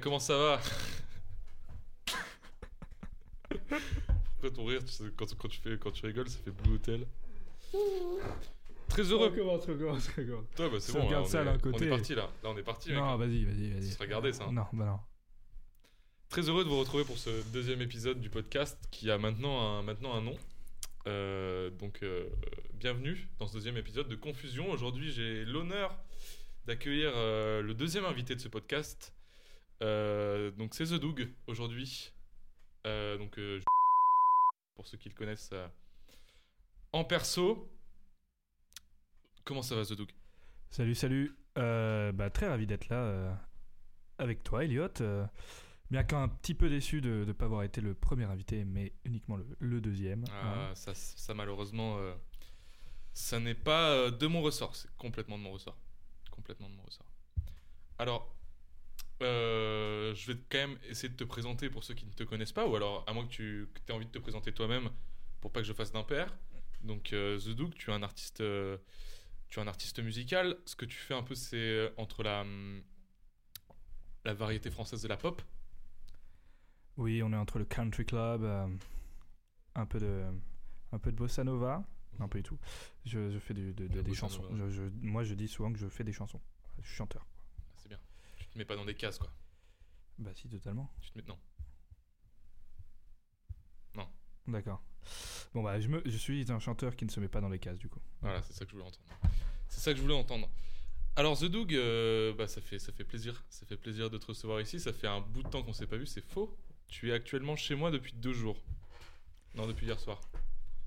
comment ça va Pourquoi ton rire, tu sais, quand, quand tu fais, quand tu rigoles, ça fait Blue Hotel. Très heureux. Recommence, recommence, recommence. Toi, bah, c'est bon, regarde là, on, ça d'un côté. on est parti là. Là, on est parti. mec. Non, vas-y, vas-y, vas-y. Ça ça, hein. Non, bah non. Très heureux de vous retrouver pour ce deuxième épisode du podcast qui a maintenant un, maintenant un nom. Euh, donc, euh, bienvenue dans ce deuxième épisode de Confusion. Aujourd'hui, j'ai l'honneur d'accueillir euh, le deuxième invité de ce podcast. Euh, donc, c'est The Doug aujourd'hui. Euh, donc, euh, pour ceux qui le connaissent en perso. Comment ça va, The Doug? Salut, salut. Bah, très ravi d'être là avec toi, Elliot. Bien qu'un petit peu déçu de ne pas avoir été le premier invité, mais uniquement le, le deuxième. Ah, hein. ça, ça, malheureusement, euh, ça n'est pas de mon ressort. C'est complètement de mon ressort. Complètement de mon ressort. Alors, euh, je vais quand même essayer de te présenter pour ceux qui ne te connaissent pas, ou alors à moins que tu aies envie de te présenter toi-même pour pas que je fasse d'impair. Donc, euh, The Doug, tu es un artiste, euh, tu es un artiste musical. Ce que tu fais un peu, c'est entre la, hum, la variété française de la pop. Oui, on est entre le country club, un, peu de, un peu de bossa nova. Non, pas du tout. Je, je fais du- de- de- Le des chansons. nova. Je- je- moi, je dis souvent que je fais des chansons. Je suis chanteur. C'est bien. Tu te mets pas dans des cases, quoi. Bah si, totalement. Tu te mets... Non. D'accord. Bon, bah, je, me, je suis un chanteur qui ne se met pas dans les cases, du coup. Voilà, c'est ça que je voulais entendre. C'est ça que je voulais entendre. Alors The Doug, euh, bah, ça fait ça fait plaisir, ça fait plaisir de te recevoir ici. Ça fait un bout de temps qu'on s'est pas vu, c'est faux. Tu es actuellement chez moi depuis deux jours. Non, depuis hier soir.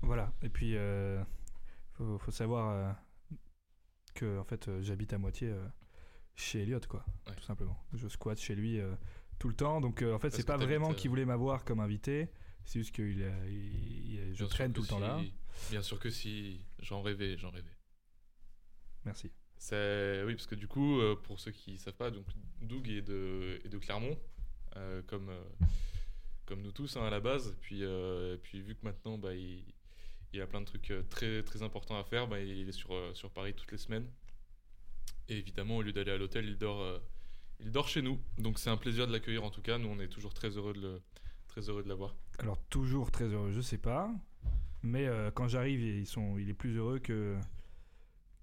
Voilà. Et puis, euh, faut, faut savoir euh, que en fait, euh, j'habite à moitié chez Elliot, quoi. Ouais. Tout simplement. Je squatte chez lui euh, tout le temps. Donc, euh, en fait, c'est pas vraiment euh, qu'il voulait m'avoir comme invité. C'est juste que il, a- il- il- je traîne tout le temps là. Bien sûr que si, j'en rêvais, j'en rêvais. Merci. C'est oui parce que du coup, euh, pour ceux qui savent pas, donc Doug est de est de Clermont, euh, comme euh, comme nous tous hein, à la base. Puis euh, puis vu que maintenant bah il, il a plein de trucs euh, très très importants à faire, bah, il est sur euh, sur Paris toutes les semaines. Et évidemment, au lieu d'aller à l'hôtel, il dort euh, il dort chez nous. Donc c'est un plaisir de l'accueillir en tout cas. Nous on est toujours très heureux de le très heureux de l'avoir. Alors, toujours très heureux, je sais pas. Mais euh, quand j'arrive, ils sont, il est plus heureux que,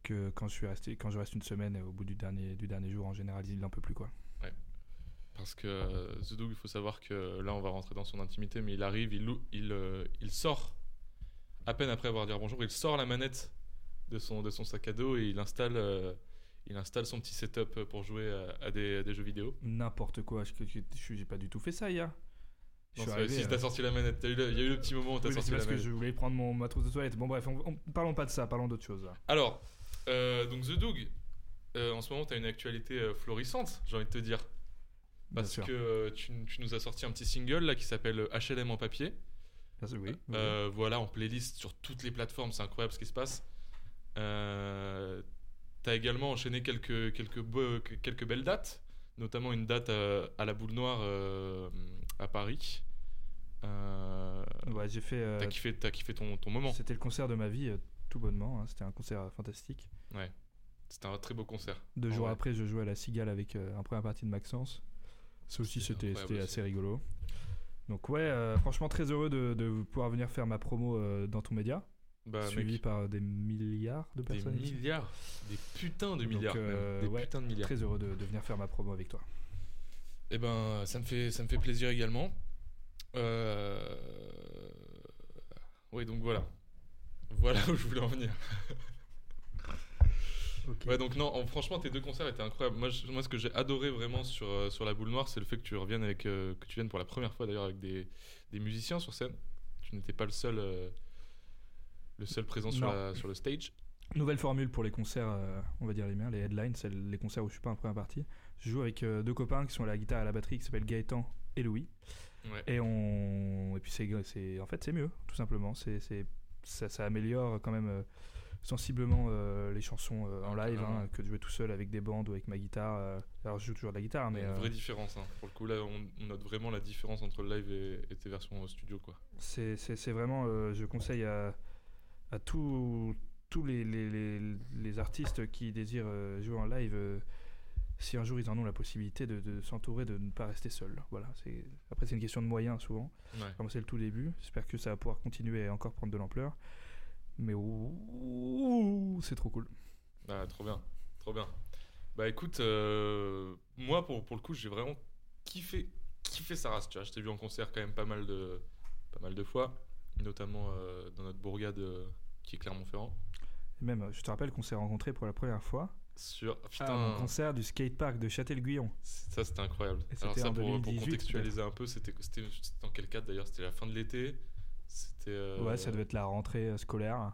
que quand, je suis resté, quand je reste une semaine au bout du dernier, du dernier jour. En général, il n'en peut plus, quoi. Parce que euh, The Doug, il faut savoir que là, on va rentrer dans son intimité, mais il arrive, il, il, euh, il sort, à peine après avoir dit bonjour, il sort la manette de son, de son sac à dos et il installe, il installe son petit setup pour jouer à, à des, à des jeux vidéo. N'importe quoi. Je j'ai pas du tout fait ça hier. Non, arrivé, si euh, t'as sorti la manette, il y a eu le petit moment où t'as Oui, sorti la parce que manette. je voulais prendre mon, ma trousse de toilette. Bon, bref, on, on- parlons pas de ça, parlons d'autre chose. là. Alors, euh, donc The Doug, euh, en ce moment, t'as une actualité euh, florissante, j'ai envie de te dire. Parce que euh, tu, tu nous as sorti un petit single là qui s'appelle euh, HLM en papier. Sûr, oui. oui. Euh, voilà, en playlist sur toutes les plateformes, c'est incroyable ce qui se passe. Euh, T'as également enchaîné quelques, quelques, quelques belles dates, notamment une date à, à la Boule Noire euh, à Paris. Euh, Ouais, j'ai fait. euh, T'as kiffé, kiffé ton, ton moment. C'était le concert de ma vie, euh, tout bonnement. hein. C'était un concert euh, fantastique. Ouais. C'était un très beau concert. Deux jours vrai. après, je jouais à la Cigale avec euh, un première partie de Maxence. Ça aussi, C'était assez rigolo. Donc ouais, euh, franchement très heureux de, de pouvoir venir faire ma promo euh, dans ton média, Bah, suivi mec, par des milliards de des personnes. ici. milliards, des putins de Donc, milliards, même. euh, des ouais, putains de milliards. Très heureux de, de venir faire ma promo avec toi. Eh ben, ça me fait, ça me fait plaisir également. Euh... Oui, donc voilà. Voilà où je voulais en venir. Ouais, donc non, en- franchement, tes deux concerts étaient incroyables. Moi, je- moi ce que j'ai adoré vraiment sur, euh, sur la boule noire, c'est le fait que tu reviennes avec, euh, que tu viennes pour la première fois d'ailleurs avec des, des musiciens sur scène. Tu n'étais pas le seul, euh, le seul présent sur, Non. la- sur le stage. Nouvelle formule pour les concerts, euh, on va dire les miens, les headlines, c'est les concerts où je suis pas en première partie. Je joue avec euh, deux copains qui sont à la guitare et à la batterie, qui s'appellent Gaëtan et Louis. Ouais. Et on, et puis c'est, en fait c'est mieux, tout simplement. C'est, c'est, ça, ça améliore quand même euh, sensiblement les chansons en live hein, que de jouer tout seul avec des bandes ou avec ma guitare. alors je joue toujours de la guitare, mais une vraie différence. hein. Pour le coup, là, on, on note vraiment la différence entre le live et, et tes versions studio, quoi. c'est, c'est, c'est vraiment, je conseille à, à tous les, les, les, les artistes qui désirent euh, jouer en live. euh, si un jour ils en ont la possibilité de, de s'entourer, de ne pas rester seul. Voilà, c'est après c'est une question de moyens souvent. Ouais. Comme c'est le tout début, j'espère que ça va pouvoir continuer et encore prendre de l'ampleur. Mais ouh, c'est trop cool. Ah, trop bien, trop bien. Bah écoute, euh, moi pour, pour le coup, j'ai vraiment kiffé, kiffé sa race. Tu vois, je t'ai vu en concert quand même pas mal de, pas mal de fois, notamment euh, dans notre bourgade euh, qui est Clermont-Ferrand. Même, euh, je te rappelle qu'on s'est rencontrés pour la première fois Sur un concert du skatepark de Châtel-Guyon. ça c'était incroyable. Alors ça pour, pour 2018, contextualiser un peu, c'était dans quel cadre d'ailleurs C'était la fin de l'été. C'était euh, Ouais, ça devait être la rentrée euh, scolaire.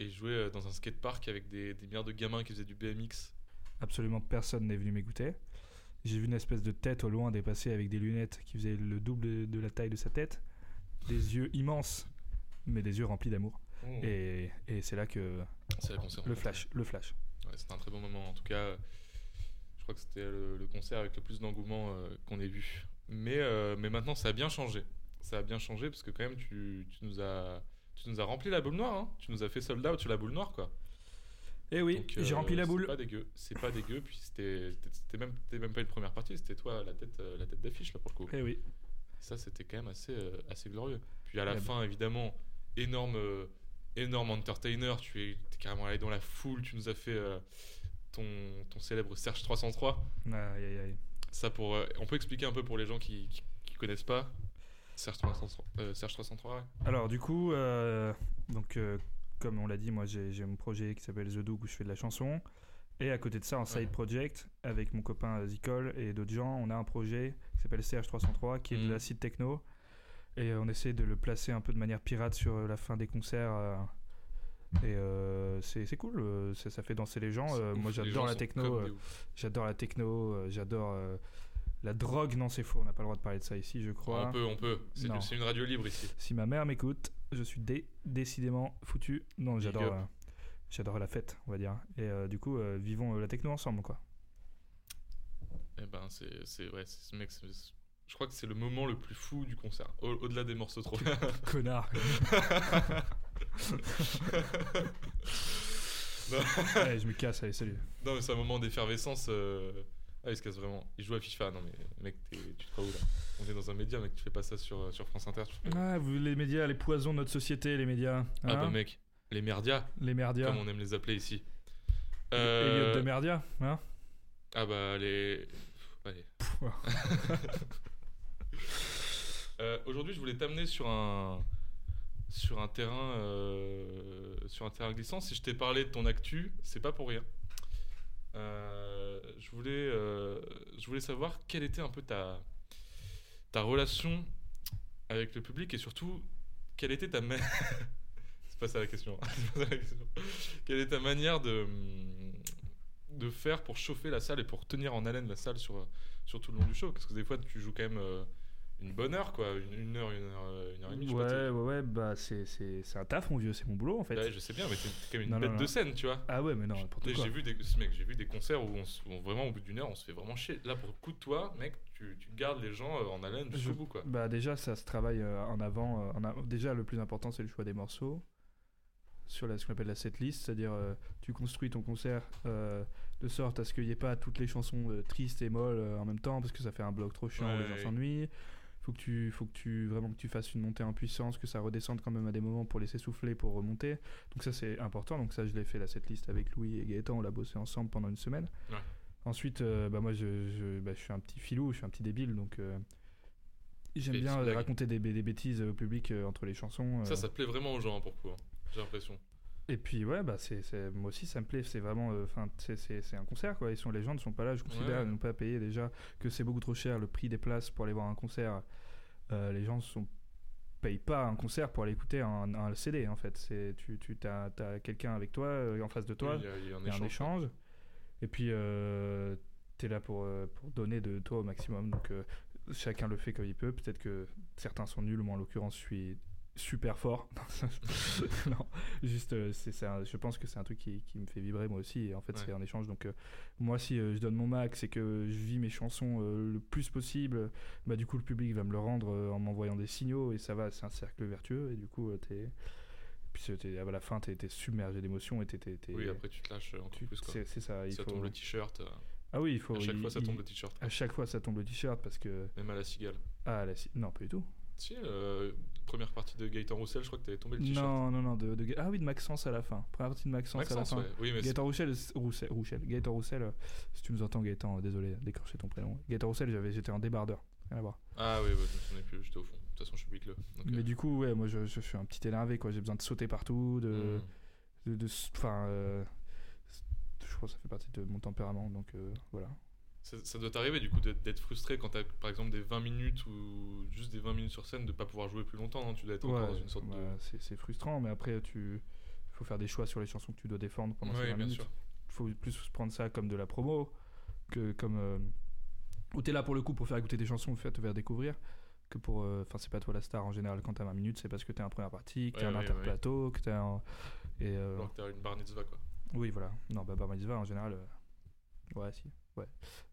et jouer dans un skatepark avec des, des milliards de gamins qui faisaient du BMX. Absolument personne n'est venu m'écouter. J'ai vu une espèce de tête au loin dépasser avec des lunettes qui faisaient le double de la taille de sa tête. Des yeux immenses, mais des yeux remplis d'amour. Et, et c'est là que C'est la concert. le flash, le flash. Ouais, c'était un très bon moment. En tout cas, je crois que c'était le, le concert avec le plus d'engouement euh, qu'on ait vu. Mais, euh, mais maintenant, ça a bien changé. Ça a bien changé parce que quand même, tu, tu nous as tu nous as rempli la boule noire. hein. Tu nous as fait sold out sur la boule noire, quoi. Et oui, j'ai euh, rempli la boule. C'est pas dégueu. C'est pas dégueu. Puis c'était même c'était même pas une première partie. C'était toi la tête la tête d'affiche là pour le coup. Et oui. Ça, c'était quand même assez, euh, assez glorieux. Puis à la Ouais, fin, évidemment, énorme, euh, énorme entertainer. Tu es, t'es carrément allé dans la foule. Tu nous as fait euh, ton, ton célèbre Serge 303. Aïe, aïe, aïe. Ça pour, euh, on peut expliquer un peu pour les gens qui, qui, qui connaissent pas Serge 303. euh, Serge 303 ouais. Alors du coup, donc comme on l'a dit, moi j'ai mon projet qui s'appelle The Doug où je fais de la chanson. Et à côté de ça, en side Ouais. project, avec mon copain euh, Zicol et d'autres gens, on a un projet qui s'appelle CH303 qui est de Mhm. l'acid techno. Et euh, on essaie de le placer un peu de manière pirate sur euh, la fin des concerts. euh, et euh, c'est cool, euh, ça, ça fait danser les gens. Euh, moi j'adore la techno, j'adore la techno, j'adore la drogue. Non, c'est faux, on n'a pas le droit de parler de ça ici, je crois. On peut, on peut. C'est une radio libre ici. Si ma mère m'écoute, je suis dé- décidément foutu. Non, j'adore, j'adore la fête, on va dire. Et du coup, vivons la techno ensemble, quoi. Eh ben, c'est, c'est, ouais, ce mec. Je crois que c'est le moment le plus fou du concert. Au- Au-delà des morceaux trop. Connard. Allez, je me casse, allez, salut. Non, mais c'est un moment d'effervescence. euh, Ah, il se casse vraiment. Il joue à FIFA. Non, mais mec, tu te crois où là? On est dans un média, mec. Tu fais pas ça sur, euh, sur France Inter. tu fais- Ah, vous, les médias, les poisons de notre société, les médias. ah, hein? bah, mec, les merdias, les merdias. comme on aime les appeler ici. Euh, de merdia, hein? Ah, bah, les. Allez. Euh, Aujourd'hui, je voulais t'amener sur un terrain euh, sur un terrain glissant. Si je t'ai parlé de ton actu, c'est pas pour rien. Euh, je voulais je voulais savoir quelle était un peu ta ta relation avec le public et surtout quelle était ta ma- c'est pas ça la question. Quelle est ta manière de de faire pour chauffer la salle et pour tenir en haleine la salle sur sur tout le long du show? Parce que des fois tu joues quand même une bonne heure quoi une, une heure une heure une heure et demie Ouais, ouais, ouais, bah c'est, c'est, c'est un taf, mon vieux, c'est mon boulot en fait. Ouais, je sais bien mais t'es quand même une Non, bête non. de scène tu vois Ah ouais, mais non, n'importe J'ai quoi. vu des mec, j'ai vu des concerts où on, se- où vraiment au bout d'une heure on se fait vraiment chier. Là pour le coup de toi, mec, tu, tu gardes les gens euh, en haleine jusqu'au bout quoi. Bah déjà ça se travaille euh, en avant. euh, en a- Déjà le plus important c'est le choix des morceaux sur la, ce qu'on appelle la setlist, c'est-à-dire euh, tu construis ton concert euh, de sorte à ce qu'il n'y ait pas toutes les chansons euh, tristes et molles euh, en même temps parce que ça fait un bloc trop chiant où les Ouais. gens s'ennuient. Faut que tu, faut que tu vraiment que tu fasses une montée en puissance, que ça redescende quand même à des moments pour laisser souffler, pour remonter. Donc ça c'est important. Donc ça je l'ai fait la setlist avec Louis et Gaëtan, on l'a bossé ensemble pendant une semaine. Ouais. Ensuite, euh, bah moi je, je, bah, je suis un petit filou, je suis un petit débile, donc euh, j'aime bien euh, blague. raconter des, des bêtises au public euh, entre les chansons. euh. Ça, ça plaît vraiment aux gens hein, pour coup. hein. J'ai l'impression. Et puis ouais, bah c'est, moi aussi ça me plaît, c'est vraiment, euh, enfin c'est, c'est, un concert quoi. Ils sont, les gens ne sont pas là, je considère, Ouais. n'ont pas payé déjà que c'est beaucoup trop cher le prix des places pour aller voir un concert. Euh, les gens sont payent pas un concert pour aller écouter un, un CD en fait. C'est tu, tu as, quelqu'un avec toi euh, en face de toi. Oui, il y a, il y a un il y a un échange. Et puis, euh, tu es là pour, euh, pour donner de toi au maximum. Donc, euh, chacun le fait comme il peut. Peut-être que certains sont nuls. Moi, en l'occurrence, je suis super fort. non, juste, euh, c'est, un- je pense que c'est un truc qui, qui me fait vibrer moi aussi. Et en fait, Ouais. c'est un échange. Donc, euh, moi, si euh, je donne mon max et que je vis mes chansons le plus possible, bah, du coup, le public va me le rendre en m'envoyant des signaux. Et ça va, c'est un cercle vertueux. Et du coup, t'es. Puis à la fin, t'es, submergé d'émotions et t'es, Oui, après tu te lâches encore tu- plus quoi. c'est, ça. Il Ça faut... tombe le t-shirt. Ah oui, il faut. À chaque il- fois, ça il- tombe le t-shirt. À chaque fois, ça tombe le t-shirt parce que. Même à la cigale. Ah, la... si- non, pas du tout. Si, euh, première partie de Gaëtan Roussel, je crois que t'avais tombé le t-shirt. Non, non, non. De, de- Ah oui, de Maxence à la fin. Première partie de Maxence, à la fin. ouais. Oui, mais c'est- Gaëtan Roussel, Roussel, Roussel, Gaëtan Roussel, euh, si tu nous entends, Gaëtan, euh, désolé, décrocher ton prénom. Gaëtan Roussel, j'avais, j'étais en débardeur. Rien à voir. Ah oui, je me souvenais plus, j'étais au fond. De toute façon, je suis week-le. donc, Mais euh, du coup, ouais, moi, je, je suis un petit énervé, quoi. J'ai besoin de sauter partout, de. hmm. de, de- Enfin. euh, je crois que ça fait partie de mon tempérament, donc euh, voilà. Ça, ça doit t'arriver du coup d'être frustré quand t'as par exemple des 20 minutes ou juste des 20 minutes sur scène de pas pouvoir jouer plus longtemps. non tu dois être encore dans une sorte bah, de. c'est, frustrant, mais après, tu. Faut faire des choix sur les chansons que tu dois défendre pendant ces Oui, 20 bien minutes. Il faut plus prendre ça comme de la promo, que comme. Euh, où t'es là pour le coup pour faire écouter des chansons, faire te faire découvrir, que pour. euh, Enfin, c'est pas toi la star en général quand t'as 20 minutes, c'est parce que t'es un première partie, que t'es Ouais, un ouais, interplateau, que t'es un. Et. euh, Alors que t'as une bar mitzvah quoi. oui, voilà. Non, bah, bar mitzvah en général. euh, Ouais, si. Ouais.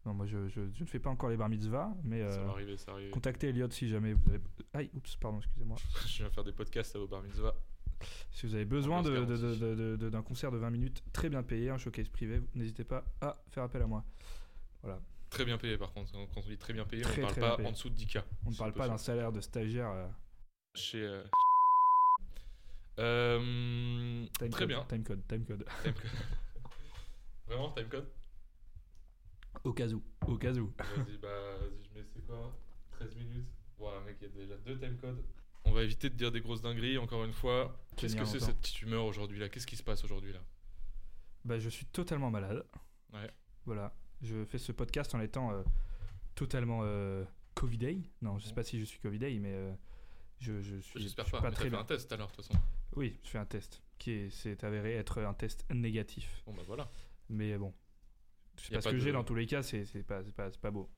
Non, moi je, je, je ne fais pas encore les bar mitzvah, mais. Ça euh, va arriver, ça va arriver. Contactez Elliot si jamais vous avez. Aïe, oups, pardon, excusez-moi. je viens faire des podcasts à vos bar mitzvah. Si vous avez besoin Ambiance de- de- de- d'un concert de 20 minutes très bien payé, un showcase privé, n'hésitez pas à faire appel à moi. Très bien payé par contre. Quand quand on dit très bien payé, Très, on parle très pas en dessous de 10K. On ne parle pas d'un salaire de stagiaire. euh, Chez. euh, euh, time très code, bien. Time code, time code. Timecode. Vraiment, timecode Au cas où. Au cas où. Vas-y, bah, vas-y, je mets, c'est quoi? 13 minutes Ouais, mec, il y a déjà deux timecodes. On va éviter de dire des grosses dingueries, encore une fois. Qu'est-ce que c'est cette petite humeur aujourd'hui là? Qu'est-ce qui se passe aujourd'hui là? Bah, je suis totalement malade. Ouais. Voilà. Je fais ce podcast en étant euh, totalement euh, Covidé. Non, je sais pas si je suis Covidé, mais euh, je, je suis, J'espère je suis pas, mais très fait bien. un test l'heure, de toute façon. Oui, je fais un test qui est- s'est avéré être un test négatif. Bon, bah voilà. Mais bon, a pas ce que de- j'ai dans tous les cas, c'est c'est pas, c'est pas, c'est pas beau.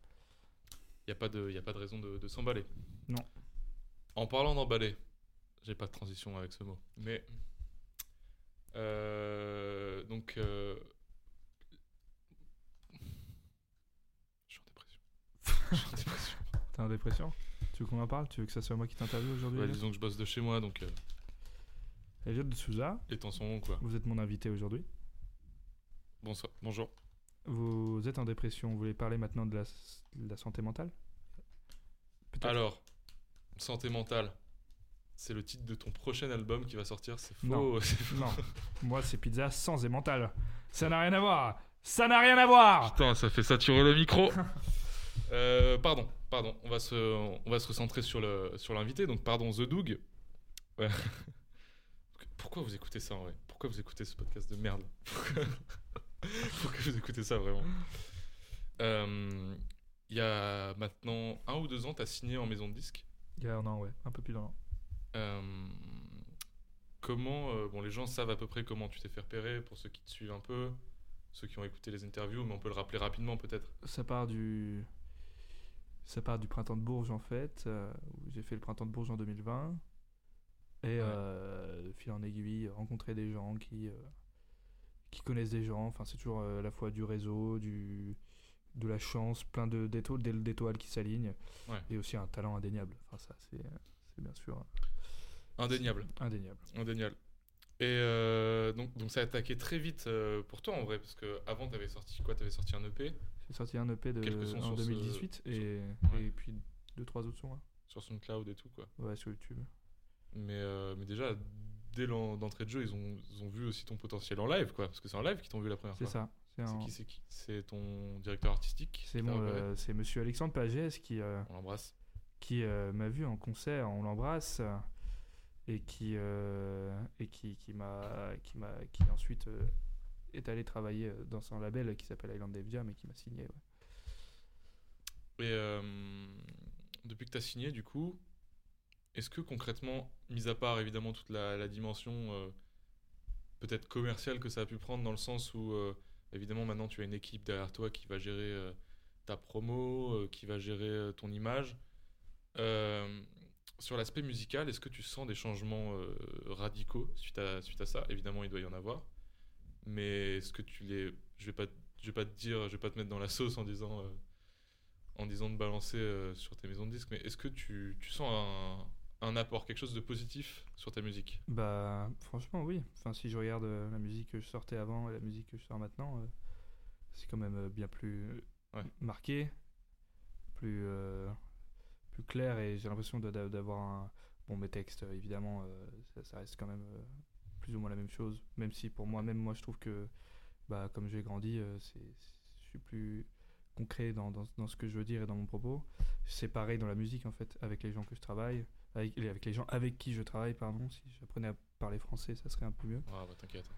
Il n'y a, pas de- y a pas de raison de, de s'emballer. Non. En parlant d'emballer, j'ai pas de transition avec ce mot. Mais. euh, donc. euh, je suis en dépression. Je suis en dépression. T'es en dépression? Tu veux qu'on en parle? Tu veux que ça soit moi qui t'interviewe aujourd'hui Ouais, disons que je bosse de chez moi, donc euh, Elliot de Souza, les temps sont longs, quoi. vous êtes mon invité aujourd'hui. Bonsoir. Bonjour. Vous êtes en dépression, vous voulez parler maintenant de la, de la santé mentale. Alors, santé mentale. C'est le titre de ton prochain album qui va sortir, c'est faux. Non. c'est faux. Non, moi c'est pizza sans et mental. Ça n'a rien à voir Ça n'a rien à voir Putain, ça fait saturer le micro. Euh, pardon, pardon. On va se, on va se recentrer sur le, sur l'invité. Donc, pardon, The Doug. Ouais. Pourquoi vous écoutez ça en vrai? Pourquoi vous écoutez ce podcast de merde? Pourquoi Pourquoi vous écoutez ça vraiment Euh, Il y a maintenant un ou deux ans, tu as signé en maison de disque. Il y a un an, ouais, un peu plus d'un an. Euh, comment, euh, bon, les gens savent à peu près comment tu t'es fait repérer pour ceux qui te suivent un peu, ceux qui ont écouté les interviews, mais on peut le rappeler rapidement peut-être. Ça part du. Ça part du printemps de Bourges en fait. où j'ai fait le printemps de Bourges en 2020. Et euh, fil en aiguille, rencontrer des gens qui, euh, qui connaissent des gens. Enfin, c'est toujours euh, à la fois du réseau, du, de la chance, plein de d'éto- d'é- d'étoiles qui s'alignent. Ouais. Et aussi un talent indéniable. Enfin, ça, c'est c'est bien sûr Indéniable, indéniable. indéniable. Et euh, donc, donc ça a attaqué très vite euh, pour toi en vrai, parce que avant t'avais sorti quoi? T'avais sorti un EP J'ai sorti un EP de, en sur ce- 2018 et, Ouais. et puis deux, trois autres sons. là. sur SoundCloud et tout quoi. Ouais, sur YouTube. Mais, euh, mais déjà, dès l'en- d'entrée de jeu, ils ont, ils ont vu aussi ton potentiel en live quoi, parce que c'est en live qu'ils t'ont vu la première C'est fois. ça. C'est C'est un- qui C'est qui? C'est ton directeur artistique C'est repéré? euh, c'est Monsieur Alexandre Pagès qui, euh, On l'embrasse. qui euh, m'a vu en concert, on l'embrasse, et qui euh, et qui, qui m'a qui m'a qui ensuite est allé travailler dans son label qui s'appelle Island Jam et qui m'a signé. ouais. Et depuis que tu as signé, du coup, est-ce que concrètement, mis à part évidemment toute la, dimension euh, peut-être commerciale que ça a pu prendre dans le sens où euh, évidemment maintenant tu as une équipe derrière toi qui va gérer euh, ta promo, qui va gérer ton image, sur l'aspect musical, est-ce que tu sens des changements radicaux suite à, suite à ça? Évidemment, il doit y en avoir. Mais est-ce que tu les. Je vais pas, je vais pas te dire, je vais pas te mettre dans la sauce en disant. en disant de balancer sur tes maisons de disques, mais est-ce que tu, tu sens un, un apport, quelque chose de positif sur ta musique? Bah franchement oui. Enfin si je regarde euh, la musique que je sortais avant et la musique que je sors maintenant, euh, c'est quand même euh, bien plus Ouais. marqué, plus, plus clair et j'ai l'impression d'avoir un. Bon, mes textes, évidemment, ça, ça reste quand même plus ou moins la même chose, même si pour moi, même moi, je trouve que, bah, comme j'ai grandi, c'est, c'est- je suis plus concret dans, dans, dans ce que je veux dire et dans mon propos. C'est pareil dans la musique, en fait, avec les gens que je travaille, avec, les- avec les gens avec qui je travaille, pardon. Si j'apprenais à parler français, ça serait un peu mieux. Ah, bah t'inquiète.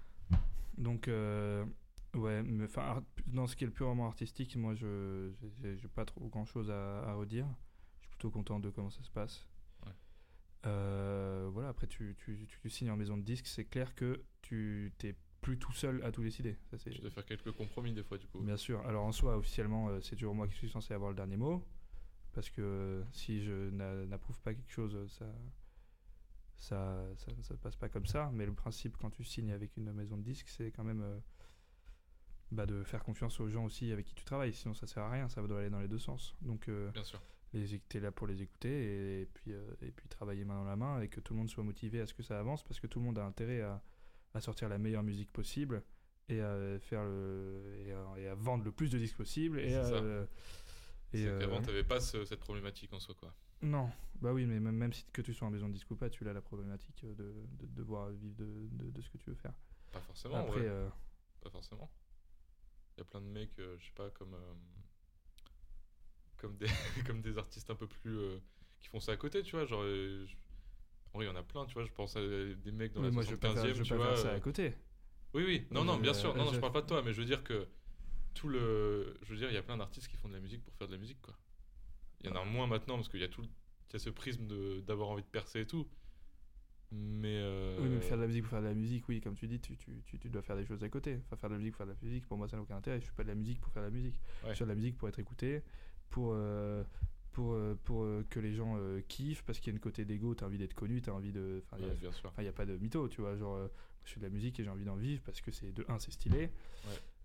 Donc, euh, ouais, mais dans ce qui est le purement artistique, moi, je j'ai- pas trop grand chose à, à redire. Je suis plutôt content de comment ça se passe. Ouais. Euh, voilà, après, tu, tu, tu signes en maison de disque, c'est clair que tu t'es plus tout seul à tout décider. Ça, Tu dois faire quelques compromis des fois, du coup. Bien sûr. Alors en soi, officiellement, euh, c'est toujours moi qui suis censé avoir le dernier mot. Parce que euh, si je n'a- n'approuve pas quelque chose, euh, ça, ça, ça, ça passe pas comme ça. Mais le principe, quand tu signes avec une maison de disques, c'est quand même euh, bah, de faire confiance aux gens aussi avec qui tu travailles. Sinon, ça sert à rien. Ça doit aller dans les deux sens. Donc, euh, Bien sûr. les es là pour les écouter et, puis, euh, et puis travailler main dans la main et que tout le monde soit motivé à ce que ça avance parce que tout le monde a intérêt à, à sortir la meilleure musique possible et à faire le et à, et à vendre le plus de disques possible et, à, et, C'est euh, qu'avant, t'avais pas ce- cette problématique en soi, quoi. non bah oui mais même, même si que tu sois en maison de disque ou pas tu as la problématique de, de devoir vivre de, de, ce que tu veux faire Pas forcément, après ouais. euh, Pas forcément. Il y a plein de mecs, euh, je sais pas, comme, euh, comme, des, comme des artistes un peu plus. euh, qui font ça à côté, tu vois. Genre, euh, je- en vrai, il y en a plein, tu vois. Je pense à des mecs dans mais la moi je faire, 75e, je veux tu pas vois. faire ça euh, à côté Oui, oui. Non, non, je- bien sûr. Non, non, je- je parle pas de toi, mais je veux dire que tout le. Je veux dire, il y a plein d'artistes qui font de la musique pour faire de la musique, quoi. Il y en a moins maintenant parce qu'il y a tout. le- Il y a ce prisme d'avoir envie de percer et tout. Mais. euh, Oui, mais faire de la musique pour faire de la musique, oui, comme tu dis, tu, tu, tu, tu dois faire des choses à côté. Enfin, faire de la musique pour faire de la musique, pour moi, ça n'a aucun intérêt. Je suis pas de la musique pour faire de la musique. Ouais. Je fais de la musique pour être écouté, pour, euh, pour, euh, pour euh, que les gens euh, kiffent, parce qu'il y a une côté d'ego, tu as envie d'être connu, tu as envie de. Enfin, il ouais, n'y a pas de mytho, tu vois. Genre, euh, je fais de la musique et j'ai envie d'en vivre parce que c'est de un, c'est stylé.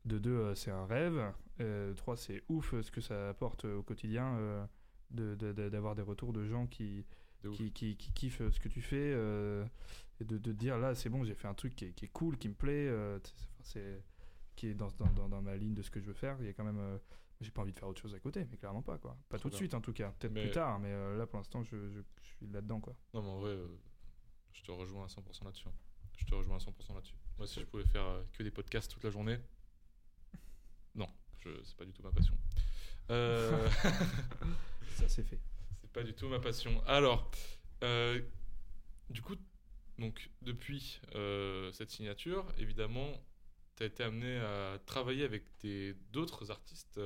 De deux, euh, c'est un rêve. Euh, trois, c'est ouf euh, ce que ça apporte euh, au quotidien euh, de- de- de- d'avoir des retours de gens qui, De qui, qui, qui kiffent ce que tu fais euh, et de, de te dire là, c'est bon, j'ai fait un truc qui est, qui est cool, qui me plaît, c'est- qui est dans, dans, dans, ma ligne de ce que je veux faire. Il y a quand même. j'ai pas envie de faire autre chose à côté, mais clairement pas, quoi. Pas tout de suite, en tout cas. Peut-être Mais- plus tard, mais là, pour l'instant, je, je, je suis là-dedans, quoi. Non, mais en vrai, je te rejoins à 100% là-dessus. hein. Je te rejoins à 100% là-dessus. Moi, si je pouvais faire que des podcasts toute la journée, je, c'est pas du tout ma passion. Euh, Ça, c'est fait. c'est pas du tout ma passion. Alors, euh, du coup, donc depuis euh, cette signature, évidemment, tu as été amené à travailler avec d'autres artistes.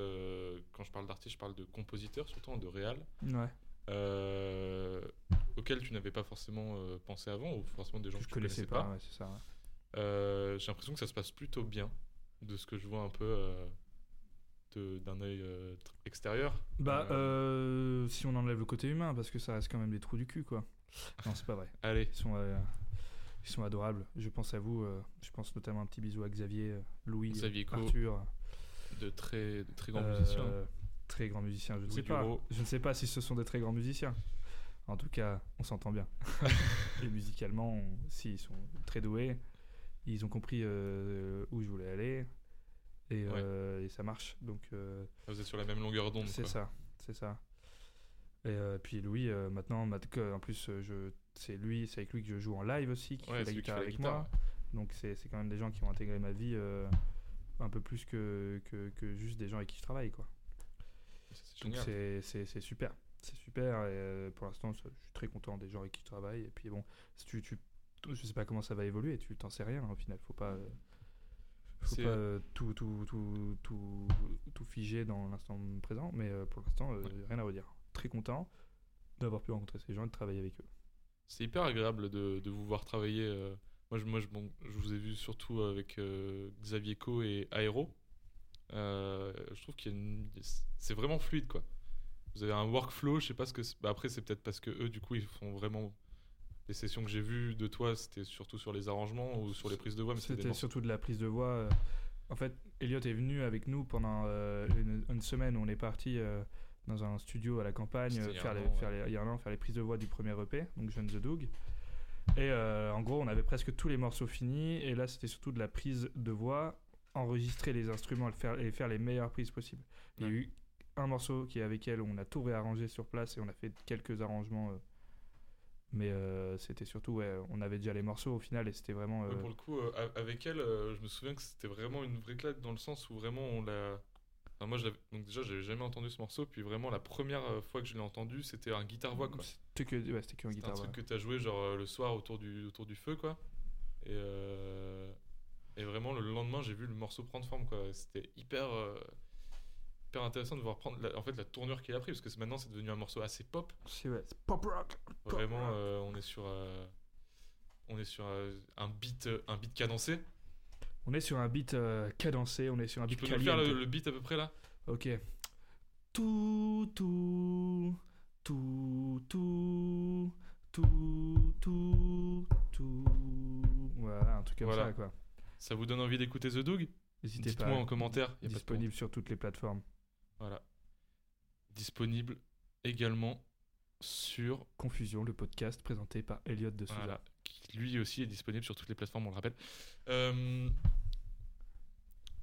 quand je parle d'artistes, je parle de compositeurs, surtout de réal, Ouais. auxquels tu n'avais pas forcément pensé avant, ou forcément des gens Que que tu connaissais pas, ouais, ouais. J'ai l'impression que ça se passe plutôt bien, de ce que je vois un peu d'un œil euh, extérieur. Bah, Euh, euh, si on enlève le côté humain, parce que ça reste quand même des trous du cul, quoi. Non, c'est pas vrai. Allez, Ils sont, ils sont adorables. Je pense à vous. je pense notamment un petit bisou à Xavier, Louis, Xavier. Arthur. de très, de très grands musiciens. Très grands musiciens. Je ne sais pas. Je ne sais pas si ce sont des très grands musiciens. En tout cas, on s'entend bien. Et musicalement, on- si, ils sont très doués. Ils ont compris euh, où je voulais aller. Et, euh, et ça marche. Donc, euh, Vous êtes sur la même longueur d'onde. c'est ça, c'est ça. Et euh, puis Louis, maintenant, en plus, je, c'est lui, c'est avec lui que je joue en live aussi, qui Ouais, fait la guitare fait avec guitare, moi. Donc c'est, quand même des gens qui ont intégré ma vie un peu plus que, que, que juste des gens avec qui je travaille, quoi. C'est c'est, super, c'est super. Et pour l'instant, je suis très content des gens avec qui je travaille. Et puis bon, si tu, tu, je sais pas comment ça va évoluer. Tu t'en sais rien hein, au final. Faut pas. Euh, faut pas euh, tout, tout, tout, tout, tout figer dans l'instant présent, mais euh, pour l'instant, euh, Ouais. rien à redire. Très content d'avoir pu rencontrer ces gens et de travailler avec eux. C'est hyper agréable de, de vous voir travailler. euh. Moi, je, moi je, bon, je vous ai vu surtout avec euh, Xavier Co et Aero. Euh, je trouve qu'il une... c'est vraiment fluide quoi. Vous avez un workflow, je sais pas ce que. bah, après, c'est peut-être parce que eux, du coup, ils font vraiment. Les sessions que j'ai vues de toi, c'était surtout sur les arrangements ou sur les prises de voix, c'était surtout de la prise de voix. euh. En fait, Elliot est venu avec nous pendant euh, une, une semaine où on est parti euh, dans un studio à la campagne euh, faire, les, an, faire les- an, faire les prises de voix du premier EP, donc Jeune the Dog. Et en gros, on avait presque tous les morceaux finis. Et là, c'était surtout de la prise de voix enregistrer les instruments et faire, et faire les meilleures prises possibles. Il y a eu un morceau qui est avec elle où on a tout réarrangé sur place et on a fait quelques arrangements. Mais euh, c'était surtout, ouais, on avait déjà les morceaux au final et c'était vraiment. Ouais, euh, pour le coup, euh, avec elle, je me souviens que c'était vraiment une vraie claque dans le sens où vraiment on l'a. Enfin, moi, donc déjà, j'avais jamais entendu ce morceau, puis vraiment la première fois que je l'ai entendu, c'était un guitare-voix quoi. C'était que, ouais, c'était que un guitare. truc ouais. que t'as joué genre le soir autour du, autour du feu quoi. Et, et vraiment le lendemain, j'ai vu le morceau prendre forme quoi. C'était hyper, hyper intéressant de voir prendre la- en fait la tournure qu'il a pris parce que maintenant c'est devenu un morceau assez pop. C'est ouais, c'est pop rock. Pop Vraiment, rock. euh, on est sur, euh, on est sur euh, un beat, euh, un beat cadencé. On est sur un beat euh, cadencé, on est sur un Tu beat peux nous faire le, le beat à peu près là? Ok. Tout, tout, tout, tout, tout, tout, tout. Voilà, un truc comme Voilà. ça, quoi. Ça vous donne envie d'écouter The Doug? N'hésitez Dites-moi pas. en commentaire. y a pas Disponible sur toutes les plateformes. Voilà. Disponible également sur Confusion, le podcast présenté par Elliot de Souza. Voilà, qui lui aussi est disponible sur toutes les plateformes, on le rappelle. Euh,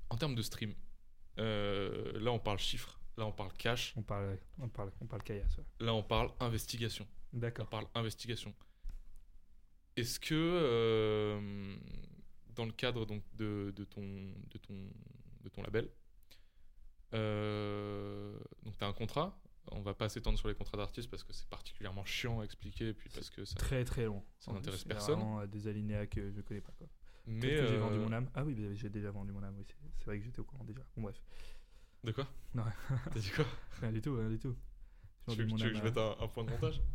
en termes de stream, euh, là on parle chiffres, là on parle cash, On parle, on parle, on parle caillasse. ouais. là on parle investigation. On D'accord. parle investigation. Est-ce que euh, dans le cadre donc de, de ton de ton de ton label, euh, donc tu as un contrat. On va pas s'étendre sur les contrats d'artistes parce que c'est particulièrement chiant à expliquer et puis parce que ça. Très très long. Ça n'intéresse C'est personne. vraiment, euh, des alinéas que je connais pas. Quoi. Mais j'ai vendu euh, mon âme. Ah oui, mais j'ai déjà vendu mon âme. Oui, c'est vrai que j'étais au courant déjà. Bon bref, De quoi? Non. T'as dit quoi? Rien du tout, rien du tout. Tu veux, mon tu veux que je mette un, un point de montage?